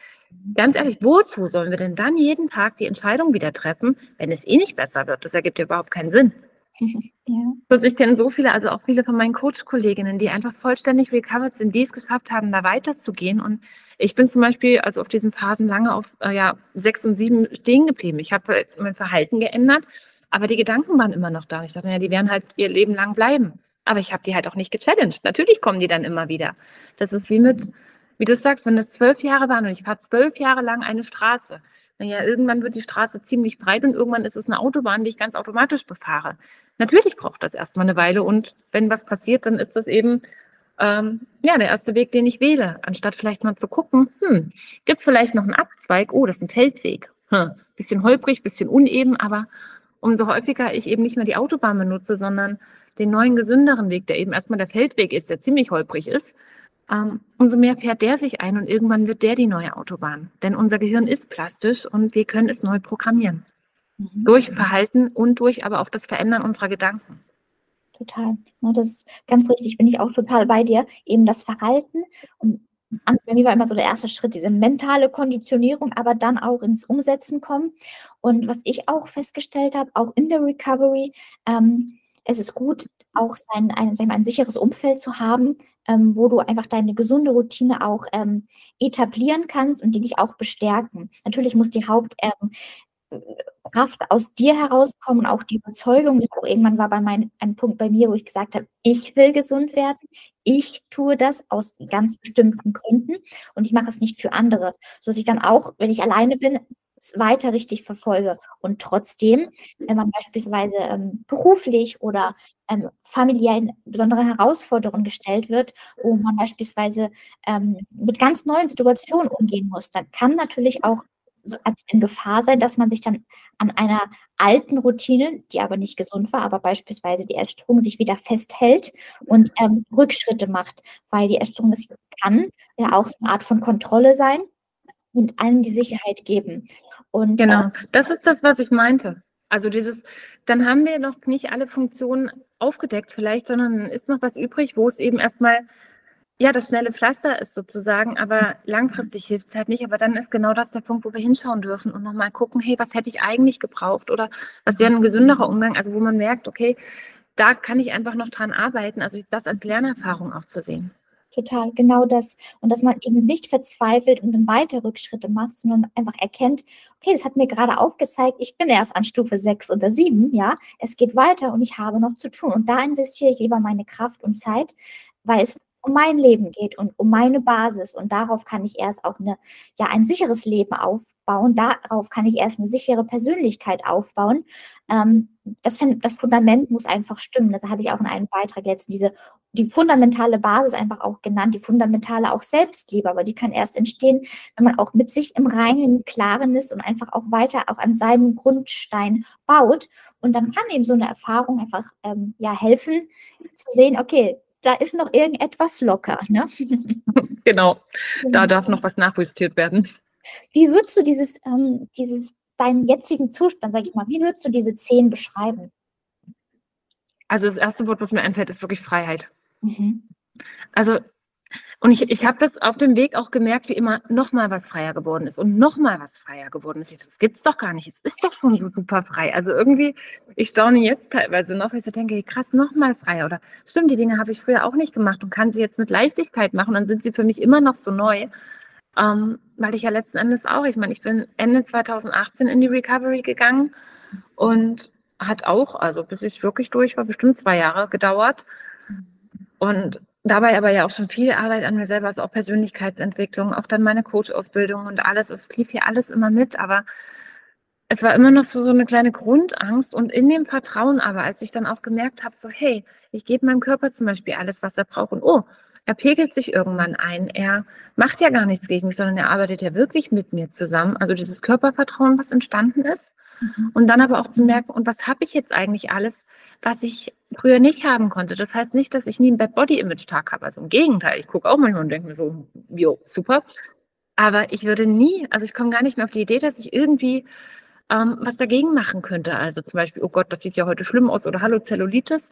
ganz ehrlich, wozu sollen wir denn dann jeden Tag die Entscheidung wieder treffen, wenn es eh nicht besser wird? Das ergibt ja überhaupt keinen Sinn. Ja. Also ich kenne so viele, also auch viele von meinen Coach-Kolleginnen, die einfach vollständig recovered sind, die es geschafft haben, da weiterzugehen. Und ich bin zum Beispiel also auf diesen Phasen lange auf äh, ja, sechs und sieben stehen geblieben. Ich habe mein Verhalten geändert, aber die Gedanken waren immer noch da. Und ich dachte, ja, die werden halt ihr Leben lang bleiben. Aber ich habe die halt auch nicht gechallenged. Natürlich kommen die dann immer wieder. Das ist wie mit, wie du sagst, wenn das zwölf Jahre waren und ich fahre zwölf Jahre lang eine Straße. Naja, irgendwann wird die Straße ziemlich breit und irgendwann ist es eine Autobahn, die ich ganz automatisch befahre. Natürlich braucht das erstmal eine Weile und wenn was passiert, dann ist das eben ähm, ja der erste Weg, den ich wähle, anstatt vielleicht mal zu gucken, hm, gibt es vielleicht noch einen Abzweig? Oh, das ist ein Feldweg. Hm, bisschen holprig, bisschen uneben, aber umso häufiger ich eben nicht mehr die Autobahn benutze, sondern den neuen, gesünderen Weg, der eben erstmal der Feldweg ist, der ziemlich holprig ist, ähm, umso mehr fährt der sich ein und irgendwann wird der die neue Autobahn. Denn unser Gehirn ist plastisch und wir können es neu programmieren. Mhm. Durch Verhalten und durch aber auch das Verändern unserer Gedanken. Total. Das ist ganz richtig, bin ich auch total bei dir. Eben das Verhalten und bei mir war immer so der erste Schritt, diese mentale Konditionierung, aber dann auch ins Umsetzen kommen. Und was ich auch festgestellt habe, auch in der Recovery, ähm, es ist gut, auch sein, ein, mal, ein sicheres Umfeld zu haben, ähm, wo du einfach deine gesunde Routine auch ähm, etablieren kannst und die dich auch bestärken. Natürlich muss die Hauptkraft ähm, aus dir herauskommen, auch die Überzeugung. Das auch irgendwann war bei mein, ein Punkt bei mir, wo ich gesagt habe, ich will gesund werden. Ich tue das aus ganz bestimmten Gründen und ich mache es nicht für andere, sodass ich dann auch, wenn ich alleine bin, weiter richtig verfolge. Und trotzdem, wenn man beispielsweise ähm, beruflich oder ähm, familiär in besondere Herausforderungen gestellt wird, wo man beispielsweise ähm, mit ganz neuen Situationen umgehen muss, dann kann natürlich auch so in Gefahr sein, dass man sich dann an einer alten Routine, die aber nicht gesund war, aber beispielsweise die Essstörung sich wieder festhält und ähm, Rückschritte macht, weil die Essstörung, das kann ja auch so eine Art von Kontrolle sein und einem die Sicherheit geben. Und, genau, äh, das ist das, was ich meinte. Also dieses, dann haben wir noch nicht alle Funktionen aufgedeckt vielleicht, sondern ist noch was übrig, wo es eben erstmal ja das schnelle Pflaster ist sozusagen, aber langfristig hilft es halt nicht. Aber dann ist genau das der Punkt, wo wir hinschauen dürfen und nochmal gucken, hey, was hätte ich eigentlich gebraucht oder was wäre ein gesünderer Umgang? Also wo man merkt, okay, da kann ich einfach noch dran arbeiten. Also das als Lernerfahrung auch zu sehen total, genau das. Und dass man eben nicht verzweifelt und dann weiter Rückschritte macht, sondern einfach erkennt, okay, das hat mir gerade aufgezeigt, ich bin erst an Stufe 6 oder 7, ja, es geht weiter und ich habe noch zu tun. Und da investiere ich lieber meine Kraft und Zeit, weil es um mein Leben geht und um meine Basis. Und darauf kann ich erst auch eine, ja, ein sicheres Leben aufbauen. Darauf kann ich erst eine sichere Persönlichkeit aufbauen. Ähm, das, das Fundament muss einfach stimmen. Das hatte ich auch in einem Beitrag jetzt, diese, die fundamentale Basis einfach auch genannt, die fundamentale auch Selbstliebe. Aber die kann erst entstehen, wenn man auch mit sich im Reinen, im Klaren ist und einfach auch weiter auch an seinem Grundstein baut. Und dann kann eben so eine Erfahrung einfach ähm, ja, helfen, zu sehen, okay, da ist noch irgendetwas locker. Ne? genau, da darf noch was nachjustiert werden. Wie würdest du dieses, ähm, dieses, deinen jetzigen Zustand, sag ich mal, wie würdest du diese zehn beschreiben? Also das erste Wort, was mir einfällt, ist wirklich Freiheit. Mhm. Also und ich, ich habe das auf dem Weg auch gemerkt, wie immer nochmal was freier geworden ist und nochmal was freier geworden ist. Das gibt es doch gar nicht. Es ist doch schon so super frei. Also irgendwie, ich staune jetzt teilweise noch, weil ich denke, krass, nochmal freier. Oder stimmt, die Dinge habe ich früher auch nicht gemacht und kann sie jetzt mit Leichtigkeit machen. Dann sind sie für mich immer noch so neu. Ähm, weil ich ja letzten Endes auch, ich meine, ich bin Ende 2018 in die Recovery gegangen und hat auch, also bis ich wirklich durch war, bestimmt zwei Jahre gedauert. Und dabei aber ja auch schon viel Arbeit an mir selber, also auch Persönlichkeitsentwicklung, auch dann meine Coach-Ausbildung und alles. Es lief hier alles immer mit, aber es war immer noch so, so eine kleine Grundangst und in dem Vertrauen aber, als ich dann auch gemerkt habe, so hey, ich gebe meinem Körper zum Beispiel alles, was er braucht und oh, er pegelt sich irgendwann ein. Er macht ja gar nichts gegen mich, sondern er arbeitet ja wirklich mit mir zusammen. Also dieses Körpervertrauen, was entstanden ist. Mhm. Und dann aber auch zu merken, und was habe ich jetzt eigentlich alles, was ich früher nicht haben konnte. Das heißt nicht, dass ich nie einen Bad Body Image Tag habe. Also im Gegenteil, ich gucke auch manchmal und denke mir so, jo, super. Aber ich würde nie, also ich komme gar nicht mehr auf die Idee, dass ich irgendwie ähm, was dagegen machen könnte. Also zum Beispiel, oh Gott, das sieht ja heute schlimm aus oder Hallo Zellulitis,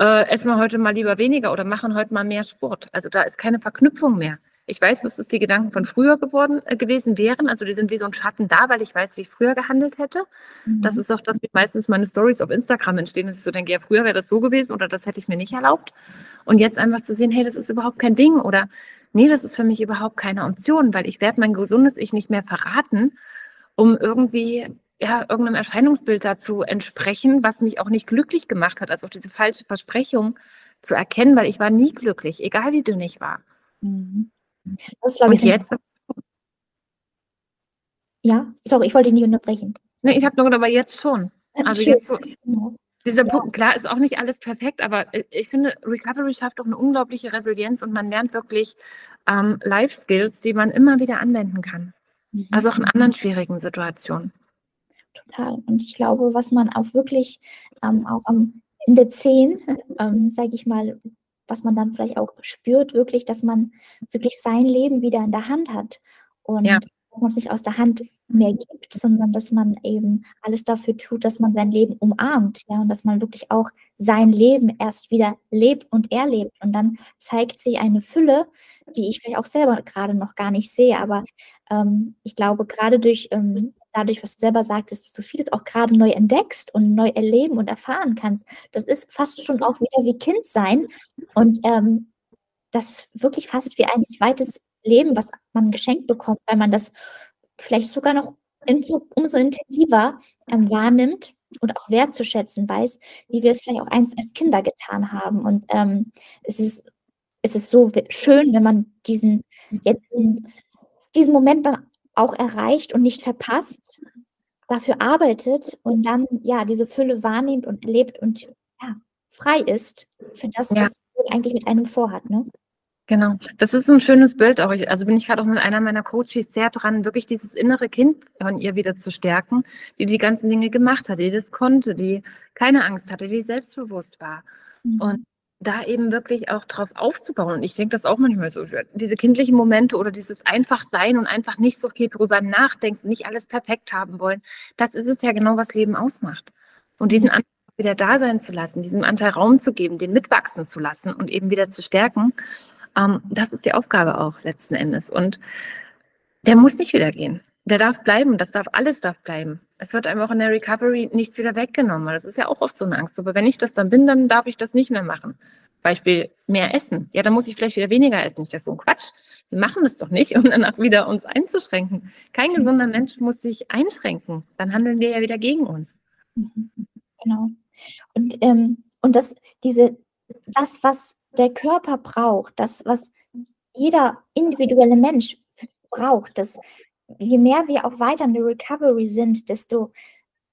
äh, essen wir heute mal lieber weniger oder machen heute mal mehr Sport. Also da ist keine Verknüpfung mehr. Ich weiß, dass es die Gedanken von früher geworden, äh, gewesen wären. Also die sind wie so ein Schatten da, weil ich weiß, wie ich früher gehandelt hätte. Mhm. Das ist auch das, wie meistens meine Stories auf Instagram entstehen, dass ich so denke, ja, früher wäre das so gewesen oder das hätte ich mir nicht erlaubt. Und jetzt einfach zu sehen, hey, das ist überhaupt kein Ding oder nee, das ist für mich überhaupt keine Option, weil ich werde mein gesundes Ich nicht mehr verraten, um irgendwie ja, irgendeinem Erscheinungsbild dazu entsprechen, was mich auch nicht glücklich gemacht hat, also auch diese falsche Versprechung zu erkennen, weil ich war nie glücklich, egal wie dünn ich war. Mhm. Das glaube ich. jetzt? Ja, sorry, ich wollte dich nicht unterbrechen. Nee, ich habe nur gedacht, aber jetzt schon. Also Schön. jetzt so, dieser ja. Punkt, klar, ist auch nicht alles perfekt, aber äh, ich finde, Recovery schafft auch eine unglaubliche Resilienz und man lernt wirklich ähm, Life-Skills, die man immer wieder anwenden kann. Mhm. Also auch in anderen schwierigen Situationen. Total. Und ich glaube, was man auch wirklich ähm, auch am, in der 10, ähm, sage ich mal, was man dann vielleicht auch spürt, wirklich, dass man wirklich sein Leben wieder in der Hand hat und ja. dass man es nicht aus der Hand mehr gibt, sondern dass man eben alles dafür tut, dass man sein Leben umarmt, ja, und dass man wirklich auch sein Leben erst wieder lebt und erlebt. Und dann zeigt sich eine Fülle, die ich vielleicht auch selber gerade noch gar nicht sehe. Aber ähm, ich glaube, gerade durch ähm, dadurch, was du selber sagtest, dass du vieles auch gerade neu entdeckst und neu erleben und erfahren kannst. Das ist fast schon auch wieder wie Kind sein. Und ähm, das ist wirklich fast wie ein zweites Leben, was man geschenkt bekommt, weil man das vielleicht sogar noch in, umso intensiver ähm, wahrnimmt und auch wertzuschätzen weiß, wie wir es vielleicht auch einst als Kinder getan haben. Und ähm, es, ist, es ist so schön, wenn man diesen, jetzt diesen, diesen Moment dann auch erreicht und nicht verpasst, dafür arbeitet und dann ja diese Fülle wahrnimmt und erlebt und ja, frei ist für das, ja. was eigentlich mit einem vorhat. Ne? Genau, das ist ein schönes Bild auch. Also bin ich gerade auch mit einer meiner Coaches sehr dran, wirklich dieses innere Kind von ihr wieder zu stärken, die die ganzen Dinge gemacht hat, die das konnte, die keine Angst hatte, die selbstbewusst war. Mhm. Und da eben wirklich auch drauf aufzubauen. Und ich denke das auch manchmal so, diese kindlichen Momente oder dieses einfach sein und einfach nicht so viel drüber nachdenken, nicht alles perfekt haben wollen, das ist es ja genau, was Leben ausmacht. Und diesen Anteil wieder da sein zu lassen, diesem Anteil Raum zu geben, den mitwachsen zu lassen und eben wieder zu stärken, ähm, das ist die Aufgabe auch letzten Endes. Und der muss nicht wieder gehen. Der darf bleiben, das darf, alles darf bleiben. Es wird einem auch in der Recovery nichts wieder weggenommen. Das ist ja auch oft so eine Angst. Aber wenn ich das dann bin, dann darf ich das nicht mehr machen. Beispiel mehr essen. Ja, dann muss ich vielleicht wieder weniger essen. Ich das so ein Quatsch. Wir machen das doch nicht, um danach wieder uns einzuschränken. Kein gesunder Mensch muss sich einschränken. Dann handeln wir ja wieder gegen uns. Genau. Und, ähm, und das, diese, das, was der Körper braucht, das, was jeder individuelle Mensch braucht, das je mehr wir auch weiter in der Recovery sind, desto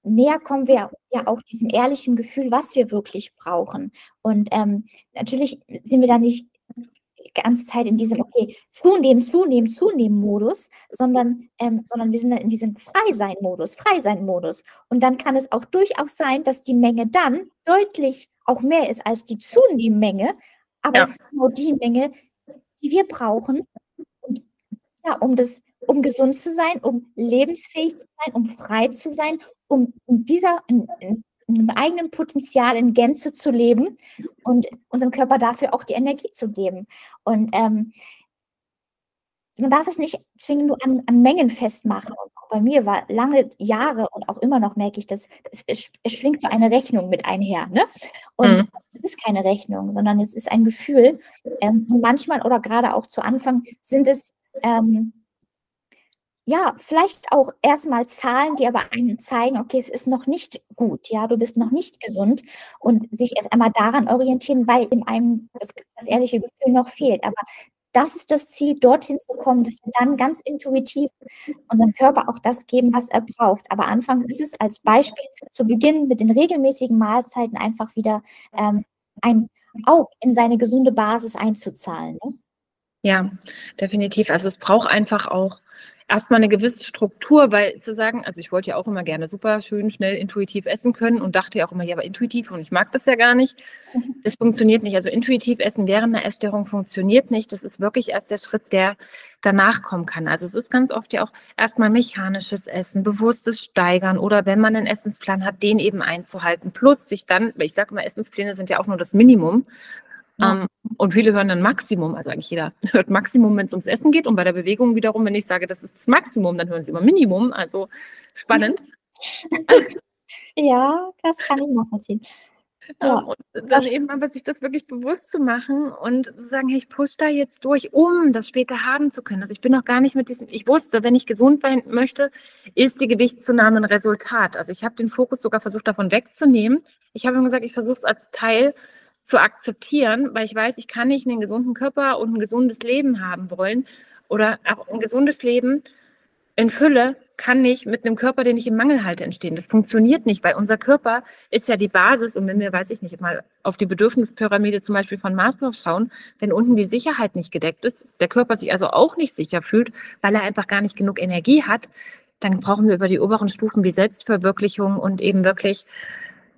näher kommen wir ja auch diesem ehrlichen Gefühl, was wir wirklich brauchen. Und ähm, natürlich sind wir da nicht die ganze Zeit in diesem, okay, zunehmen, zunehmen, zunehmen Modus, sondern, ähm, sondern wir sind in diesem Freisein-Modus, Freisein-Modus. Und dann kann es auch durchaus sein, dass die Menge dann deutlich auch mehr ist als die Zunehmmenge, aber ja. es ist nur die Menge, die wir brauchen, und, ja, um das um gesund zu sein, um lebensfähig zu sein, um frei zu sein, um in dieser, in, in, in einem eigenen Potenzial in Gänze zu leben und unserem Körper dafür auch die Energie zu geben. Und ähm, man darf es nicht zwingend nur an, an Mengen festmachen. Und auch bei mir war lange Jahre und auch immer noch merke ich, dass es, es, schwingt so eine Rechnung mit einher. Ne? Und mhm. es ist keine Rechnung, sondern es ist ein Gefühl. Ähm, manchmal oder gerade auch zu Anfang sind es ähm, ja, vielleicht auch erstmal Zahlen, die aber einem zeigen, okay, es ist noch nicht gut, ja, du bist noch nicht gesund und sich erst einmal daran orientieren, weil in einem das, das ehrliche Gefühl noch fehlt. Aber das ist das Ziel, dorthin zu kommen, dass wir dann ganz intuitiv unserem Körper auch das geben, was er braucht. Aber anfangs ist es als Beispiel zu Beginn mit den regelmäßigen Mahlzeiten einfach wieder ähm, ein, auch in seine gesunde Basis einzuzahlen. Ne? Ja, definitiv. Also es braucht einfach auch erstmal eine gewisse Struktur, weil zu sagen, also ich wollte ja auch immer gerne super schön, schnell, intuitiv essen können und dachte ja auch immer, ja, aber intuitiv und ich mag das ja gar nicht. Das funktioniert nicht. Also intuitiv essen während einer Essstörung funktioniert nicht. Das ist wirklich erst der Schritt, der danach kommen kann. Also es ist ganz oft ja auch erstmal mechanisches Essen, bewusstes Steigern oder wenn man einen Essensplan hat, den eben einzuhalten. Plus sich dann, weil ich sage immer, Essenspläne sind ja auch nur das Minimum. Ja. Ähm, und viele hören dann Maximum, also eigentlich jeder hört Maximum, wenn es ums Essen geht. Und bei der Bewegung wiederum, wenn ich sage, das ist das Maximum, dann hören sie immer Minimum. Also spannend. ja, das kann ich nachvollziehen. Ja. Und dann eben aber sich das wirklich bewusst zu machen und zu sagen, hey, ich push da jetzt durch, um das später haben zu können. Also ich bin noch gar nicht mit diesem, ich wusste, wenn ich gesund sein möchte, ist die Gewichtszunahme ein Resultat. Also ich habe den Fokus sogar versucht, davon wegzunehmen. Ich habe gesagt, ich versuche es als Teil zu akzeptieren, weil ich weiß, ich kann nicht einen gesunden Körper und ein gesundes Leben haben wollen oder auch ein gesundes Leben in Fülle kann nicht mit einem Körper, den ich im Mangel halte, entstehen. Das funktioniert nicht, weil unser Körper ist ja die Basis. Und wenn wir, weiß ich nicht, mal auf die Bedürfnispyramide zum Beispiel von Maslow schauen, wenn unten die Sicherheit nicht gedeckt ist, der Körper sich also auch nicht sicher fühlt, weil er einfach gar nicht genug Energie hat, dann brauchen wir über die oberen Stufen wie Selbstverwirklichung und eben wirklich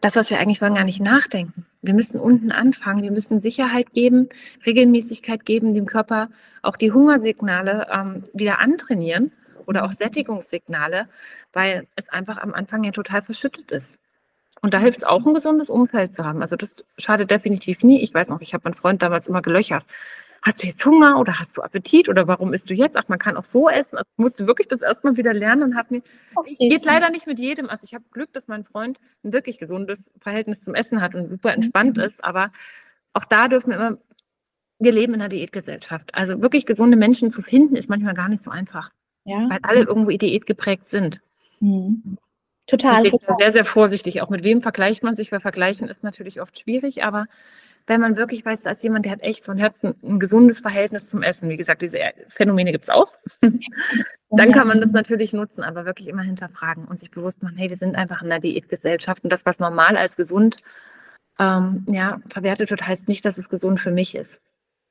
das, was wir eigentlich wollen, gar nicht nachdenken. Wir müssen unten anfangen. Wir müssen Sicherheit geben, Regelmäßigkeit geben, dem Körper auch die Hungersignale ähm, wieder antrainieren oder auch Sättigungssignale, weil es einfach am Anfang ja total verschüttet ist. Und da hilft es auch, ein gesundes Umfeld zu haben. Also das schadet definitiv nie. Ich weiß noch, ich habe meinen Freund damals immer gelöchert. Hast du jetzt Hunger oder hast du Appetit oder warum isst du jetzt? Ach, man kann auch so essen. Also musste wirklich das erstmal wieder lernen und habe mir, oh, geht leider nicht mit jedem. Also ich habe Glück, dass mein Freund ein wirklich gesundes Verhältnis zum Essen hat und super entspannt mhm. ist. Aber auch da dürfen wir immer, wir leben in einer Diätgesellschaft. Also wirklich gesunde Menschen zu finden, ist manchmal gar nicht so einfach. Ja. Weil alle irgendwo Diät geprägt sind. Mhm. Total. Ich bin sehr, sehr vorsichtig. Auch mit wem vergleicht man sich? Weil vergleichen ist natürlich oft schwierig, aber wenn man wirklich weiß, da ist jemand, der hat echt von Herzen ein gesundes Verhältnis zum Essen. Wie gesagt, diese Phänomene gibt es auch. Dann kann man das natürlich nutzen, aber wirklich immer hinterfragen und sich bewusst machen, hey, wir sind einfach in einer Diätgesellschaft und das, was normal als gesund ähm, ja, verwertet wird, heißt nicht, dass es gesund für mich ist.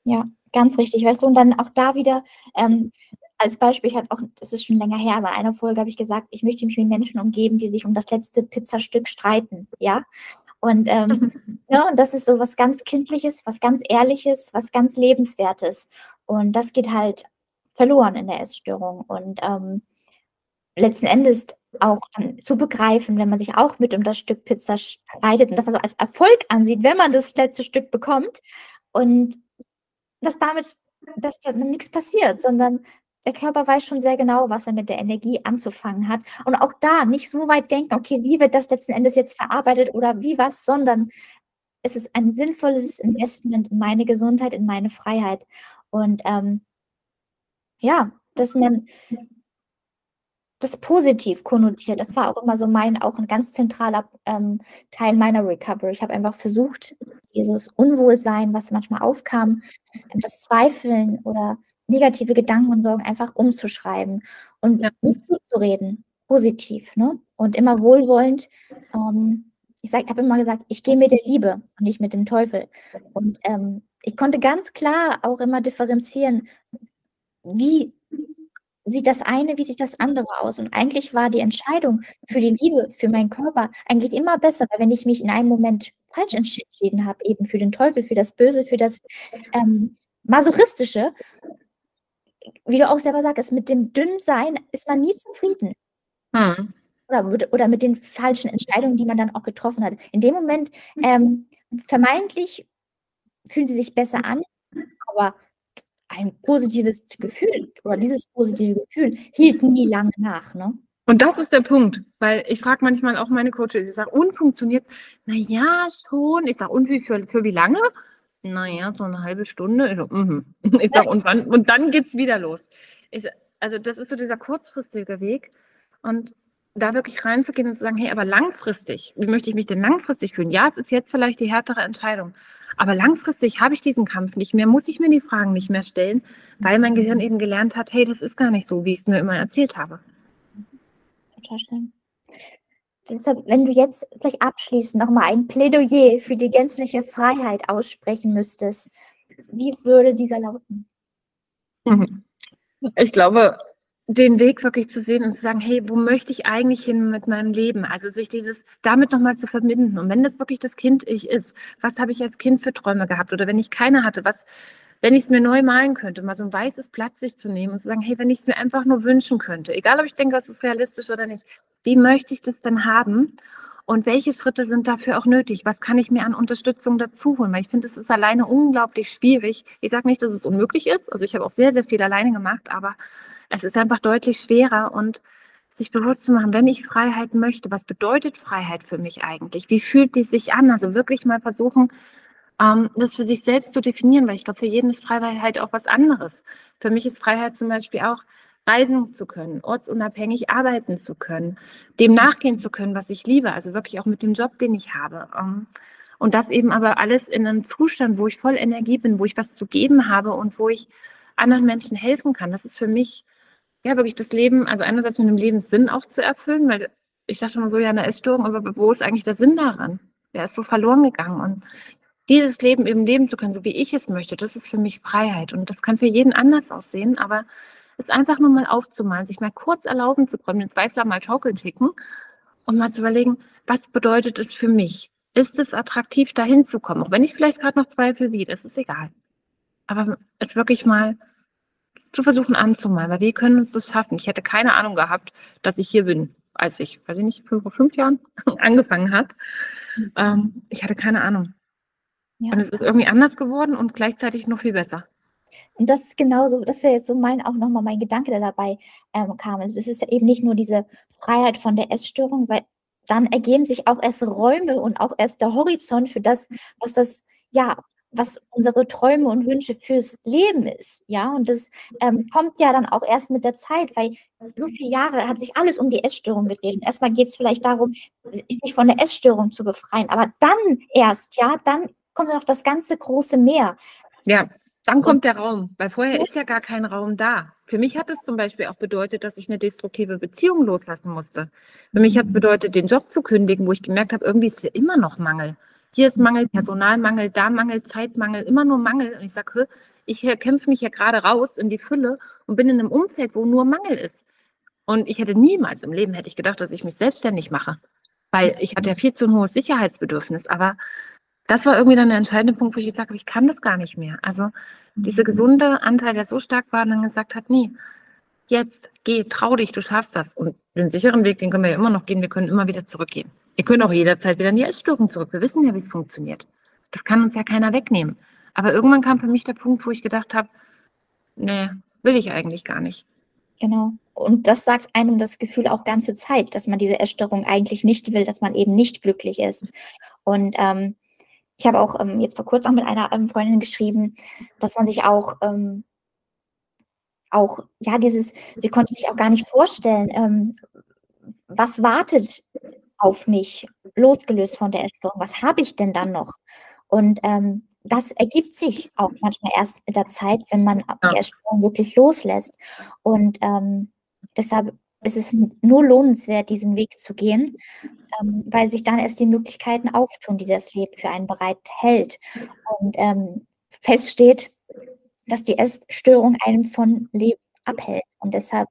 Ja, ganz richtig. Weißt du, und dann auch da wieder, ähm, als Beispiel, ich hatte auch, das ist schon länger her, aber in einer Folge habe ich gesagt, ich möchte mich mit Menschen umgeben, die sich um das letzte Pizzastück streiten, ja. Und, ähm, ja, und das ist so was ganz Kindliches, was ganz Ehrliches, was ganz Lebenswertes. Und das geht halt verloren in der Essstörung. Und ähm, letzten Endes auch dann zu begreifen, wenn man sich auch mit um das Stück Pizza streitet und das also als Erfolg ansieht, wenn man das letzte Stück bekommt und dass damit dass dann nichts passiert, sondern der Körper weiß schon sehr genau, was er mit der Energie anzufangen hat. Und auch da nicht so weit denken, okay, wie wird das letzten Endes jetzt verarbeitet oder wie was, sondern es ist ein sinnvolles Investment in meine Gesundheit, in meine Freiheit. Und ähm, ja, dass man das positiv konnotiert, das war auch immer so mein, auch ein ganz zentraler ähm, Teil meiner Recovery. Ich habe einfach versucht, dieses Unwohlsein, was manchmal aufkam, das Zweifeln oder negative Gedanken und Sorgen einfach umzuschreiben und ja. zu reden, positiv, ne? Und immer wohlwollend. Ähm, ich habe immer gesagt, ich gehe mit der Liebe und nicht mit dem Teufel. Und ähm, ich konnte ganz klar auch immer differenzieren, wie sieht das eine, wie sieht das andere aus. Und eigentlich war die Entscheidung für die Liebe, für meinen Körper eigentlich immer besser, weil wenn ich mich in einem Moment falsch entschieden habe, eben für den Teufel, für das Böse, für das ähm, Masochistische, wie du auch selber sagst, mit dem Dünnsein ist man nie zufrieden. Hm. Oder, oder mit den falschen Entscheidungen, die man dann auch getroffen hat. In dem Moment, ähm, vermeintlich fühlen sie sich besser an, aber ein positives Gefühl oder dieses positive Gefühl hielt nie lange nach. Ne? Und das ist der Punkt, weil ich frage manchmal auch meine Coaches, ich sage, und funktioniert? Naja, schon. Ich sage, und wie für, für wie lange? Naja, so eine halbe Stunde. Ich, so, mm -hmm. ich sage, und, wann, und dann geht es wieder los. Ich, also das ist so dieser kurzfristige Weg. Und da wirklich reinzugehen und zu sagen, hey, aber langfristig, wie möchte ich mich denn langfristig fühlen? Ja, es ist jetzt vielleicht die härtere Entscheidung, aber langfristig habe ich diesen Kampf nicht mehr, muss ich mir die Fragen nicht mehr stellen, weil mein Gehirn eben gelernt hat, hey, das ist gar nicht so, wie ich es mir immer erzählt habe. Total schön. Deshalb, wenn du jetzt vielleicht abschließend nochmal ein Plädoyer für die gänzliche Freiheit aussprechen müsstest, wie würde dieser lauten? Ich glaube, den Weg wirklich zu sehen und zu sagen, hey, wo möchte ich eigentlich hin mit meinem Leben? Also sich dieses damit nochmal zu verbinden. Und wenn das wirklich das Kind ich ist, was habe ich als Kind für Träume gehabt? Oder wenn ich keine hatte, was, wenn ich es mir neu malen könnte, mal so ein weißes Blatt sich zu nehmen und zu sagen, hey, wenn ich es mir einfach nur wünschen könnte, egal ob ich denke, das ist realistisch oder nicht, wie möchte ich das denn haben? Und welche Schritte sind dafür auch nötig? Was kann ich mir an Unterstützung dazu holen? Weil ich finde, es ist alleine unglaublich schwierig. Ich sage nicht, dass es unmöglich ist. Also ich habe auch sehr, sehr viel alleine gemacht, aber es ist einfach deutlich schwerer und sich bewusst zu machen, wenn ich Freiheit möchte, was bedeutet Freiheit für mich eigentlich? Wie fühlt die sich an? Also wirklich mal versuchen, ähm, das für sich selbst zu definieren, weil ich glaube, für jeden ist Freiheit auch was anderes. Für mich ist Freiheit zum Beispiel auch, reisen zu können, ortsunabhängig arbeiten zu können, dem nachgehen zu können, was ich liebe, also wirklich auch mit dem Job, den ich habe. Ähm, und das eben aber alles in einem Zustand, wo ich voll Energie bin, wo ich was zu geben habe und wo ich anderen Menschen helfen kann. Das ist für mich ja wirklich das Leben, also einerseits mit dem Lebenssinn auch zu erfüllen, weil ich dachte immer so, ja, eine Essstörung, aber wo ist eigentlich der Sinn daran? Der ist so verloren gegangen. Und dieses Leben eben leben zu können, so wie ich es möchte, das ist für mich Freiheit. Und das kann für jeden anders aussehen, aber ist einfach nur mal aufzumalen, sich mal kurz erlauben zu kommen, den Zweifler mal schaukeln schicken und mal zu überlegen, was bedeutet es für mich? Ist es attraktiv, da hinzukommen? Auch wenn ich vielleicht gerade noch zweifle, wie, das ist egal. Aber es wirklich mal zu versuchen anzumalen, weil wir können uns das schaffen. Ich hätte keine Ahnung gehabt, dass ich hier bin, als ich, weiß ich nicht, vor fünf Jahren angefangen hat. Mhm. Ähm, ich hatte keine Ahnung. Ja. Und es ist irgendwie anders geworden und gleichzeitig noch viel besser. Und das ist genauso, das wäre jetzt so mein, auch nochmal mein Gedanke, der dabei ähm, kam. Also es ist eben nicht nur diese Freiheit von der Essstörung, weil dann ergeben sich auch erst Räume und auch erst der Horizont für das, was das, ja, was unsere Träume und Wünsche fürs Leben ist, ja, und das ähm, kommt ja dann auch erst mit der Zeit, weil so viele Jahre hat sich alles um die Essstörung gedreht. Erstmal geht es vielleicht darum, sich von der Essstörung zu befreien, aber dann erst, ja, dann kommt noch das ganze große Meer. Ja, dann kommt der Raum, weil vorher ist ja gar kein Raum da. Für mich hat es zum Beispiel auch bedeutet, dass ich eine destruktive Beziehung loslassen musste. Für mich hat es bedeutet, den Job zu kündigen, wo ich gemerkt habe, irgendwie ist hier immer noch Mangel. Hier ist Mangel, Personalmangel, da Mangel, Zeitmangel, immer nur Mangel. Und ich sage, ich kämpfe mich ja gerade raus in die Fülle und bin in einem Umfeld, wo nur Mangel ist. Und ich hätte niemals im Leben hätte ich gedacht, dass ich mich selbstständig mache, weil ich hatte ja viel zu ein hohes Sicherheitsbedürfnis. Aber das war irgendwie dann der entscheidende Punkt, wo ich gesagt habe, ich kann das gar nicht mehr. Also dieser mhm. gesunde Anteil, der so stark war, dann gesagt hat, nee, jetzt geh, trau dich, du schaffst das. Und den sicheren Weg, den können wir ja immer noch gehen, wir können immer wieder zurückgehen. Wir können auch jederzeit wieder in die Essstörung zurück. Wir wissen ja, wie es funktioniert. Das kann uns ja keiner wegnehmen. Aber irgendwann kam für mich der Punkt, wo ich gedacht habe, nee, will ich eigentlich gar nicht. Genau. Und das sagt einem das Gefühl auch ganze Zeit, dass man diese Essstörung eigentlich nicht will, dass man eben nicht glücklich ist. Und ähm, ich habe auch ähm, jetzt vor kurzem mit einer ähm, Freundin geschrieben, dass man sich auch, ähm, auch, ja, dieses, sie konnte sich auch gar nicht vorstellen, ähm, was wartet auf mich, losgelöst von der Essstörung, was habe ich denn dann noch? Und ähm, das ergibt sich auch manchmal erst mit der Zeit, wenn man die Essstörung wirklich loslässt. Und ähm, deshalb ist es nur lohnenswert, diesen Weg zu gehen, ähm, weil sich dann erst die Möglichkeiten auftun, die das Leben für einen bereithält. Und ähm, feststeht, dass die Essstörung einen von Leben abhält. Und deshalb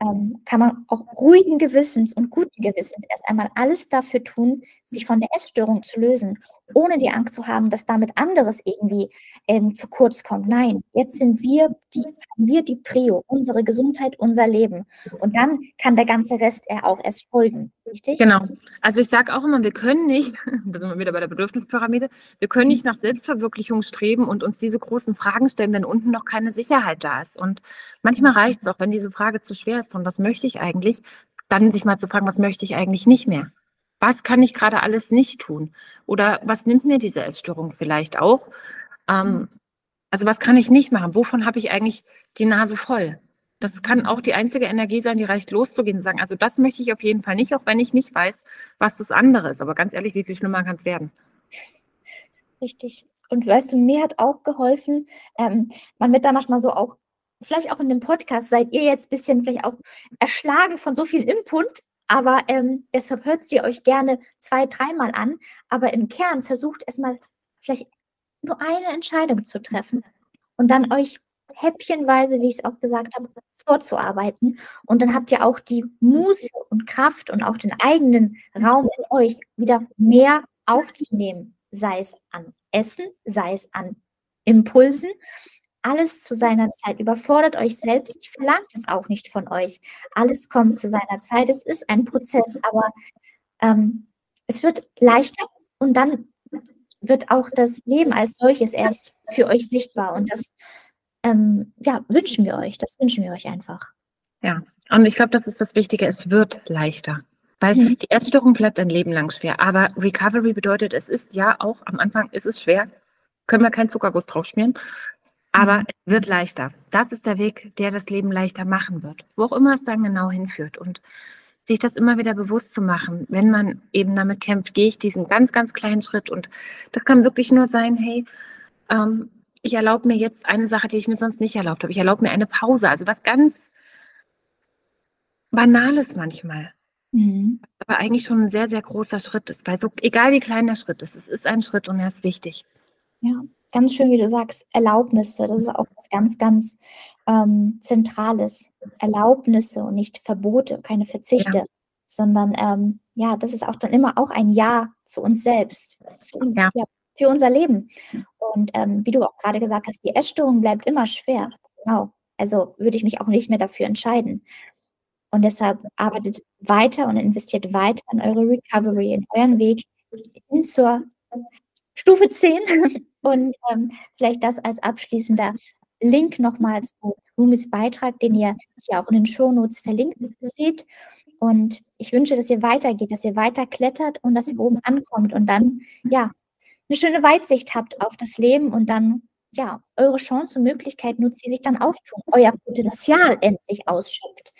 ähm, kann man auch ruhigen Gewissens und guten Gewissens erst einmal alles dafür tun, sich von der Essstörung zu lösen ohne die Angst zu haben, dass damit anderes irgendwie ähm, zu kurz kommt. Nein, jetzt sind wir die, wir die Prio, unsere Gesundheit, unser Leben. Und dann kann der ganze Rest er auch erst folgen. Richtig? Genau. Also ich sage auch immer, wir können nicht, da sind wir wieder bei der Bedürfnispyramide, wir können nicht nach Selbstverwirklichung streben und uns diese großen Fragen stellen, wenn unten noch keine Sicherheit da ist. Und manchmal reicht es auch, wenn diese Frage zu schwer ist, von was möchte ich eigentlich, dann sich mal zu fragen, was möchte ich eigentlich nicht mehr was kann ich gerade alles nicht tun? Oder was nimmt mir diese Essstörung vielleicht auch? Ähm, mhm. also was kann ich nicht machen? Wovon habe ich eigentlich die Nase voll? Das kann auch die einzige Energie sein, die reicht loszugehen und sagen, also das möchte ich auf jeden Fall nicht, auch wenn ich nicht weiß, was das andere ist. Aber ganz ehrlich, wie viel schlimmer kann es werden? Richtig. Und weißt du, mir hat auch geholfen, ähm, man wird da manchmal so auch, vielleicht auch in dem Podcast, seid ihr jetzt ein bisschen vielleicht auch erschlagen von so viel Input, aber ähm, deshalb hört sie euch gerne zwei, dreimal an. Aber im Kern versucht erstmal vielleicht nur eine Entscheidung zu treffen und dann euch häppchenweise, wie ich es auch gesagt habe, vorzuarbeiten. Und dann habt ihr auch die Muße und Kraft und auch den eigenen Raum in euch wieder mehr aufzunehmen, sei es an Essen, sei es an Impulsen. Alles zu seiner Zeit. Überfordert euch selbst. Ich verlange es auch nicht von euch. Alles kommt zu seiner Zeit. Es ist ein Prozess, aber ähm, es wird leichter und dann wird auch das Leben als solches erst für euch sichtbar. Und das ähm, ja, wünschen wir euch. Das wünschen wir euch einfach. Ja, und ich glaube, das ist das Wichtige. Es wird leichter. Weil mhm. die Essstörung bleibt ein Leben lang schwer. Aber Recovery bedeutet, es ist ja auch am Anfang ist es schwer. Können wir keinen Zuckerguss drauf schmieren. Aber mhm. es wird leichter. Das ist der Weg, der das Leben leichter machen wird. Wo auch immer es dann genau hinführt. Und sich das immer wieder bewusst zu machen, wenn man eben damit kämpft, gehe ich diesen ganz, ganz kleinen Schritt. Und das kann wirklich nur sein, hey, ähm, ich erlaube mir jetzt eine Sache, die ich mir sonst nicht erlaubt habe. Ich erlaube mir eine Pause. Also was ganz Banales manchmal. Mhm. Aber eigentlich schon ein sehr, sehr großer Schritt ist. Weil so, egal wie klein der Schritt ist, es ist ein Schritt und er ist wichtig. Ja, ganz schön, wie du sagst, Erlaubnisse. Das ist auch was ganz, ganz ähm, Zentrales. Erlaubnisse und nicht Verbote, keine Verzichte. Ja. Sondern ähm, ja, das ist auch dann immer auch ein Ja zu uns selbst, zu, ja. Ja, für unser Leben. Und ähm, wie du auch gerade gesagt hast, die Essstörung bleibt immer schwer. Genau. Also würde ich mich auch nicht mehr dafür entscheiden. Und deshalb arbeitet weiter und investiert weiter in eure Recovery, in euren Weg hin zur Stufe 10. Und ähm, vielleicht das als abschließender Link nochmal zu Rumis Beitrag, den ihr hier auch in den Shownotes verlinkt seht. Und ich wünsche, dass ihr weitergeht, dass ihr weiter klettert und dass ihr oben ankommt und dann, ja, eine schöne Weitsicht habt auf das Leben und dann ja, eure Chance und Möglichkeit nutzt, die sich dann auftun, euer Potenzial endlich ausschöpft,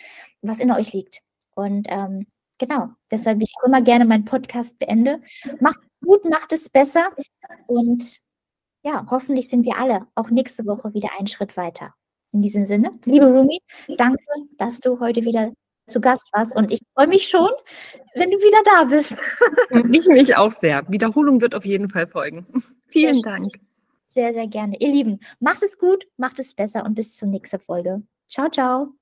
was in euch liegt. Und ähm, genau, deshalb, wie ich immer gerne meinen Podcast beende, macht gut, macht es besser und ja, hoffentlich sind wir alle auch nächste Woche wieder einen Schritt weiter. In diesem Sinne, liebe Rumi, danke, dass du heute wieder zu Gast warst und ich freue mich schon, wenn du wieder da bist. ich mich auch sehr. Wiederholung wird auf jeden Fall folgen. Vielen Dank. Sehr, sehr gerne. Ihr Lieben, macht es gut, macht es besser und bis zur nächsten Folge. Ciao, ciao.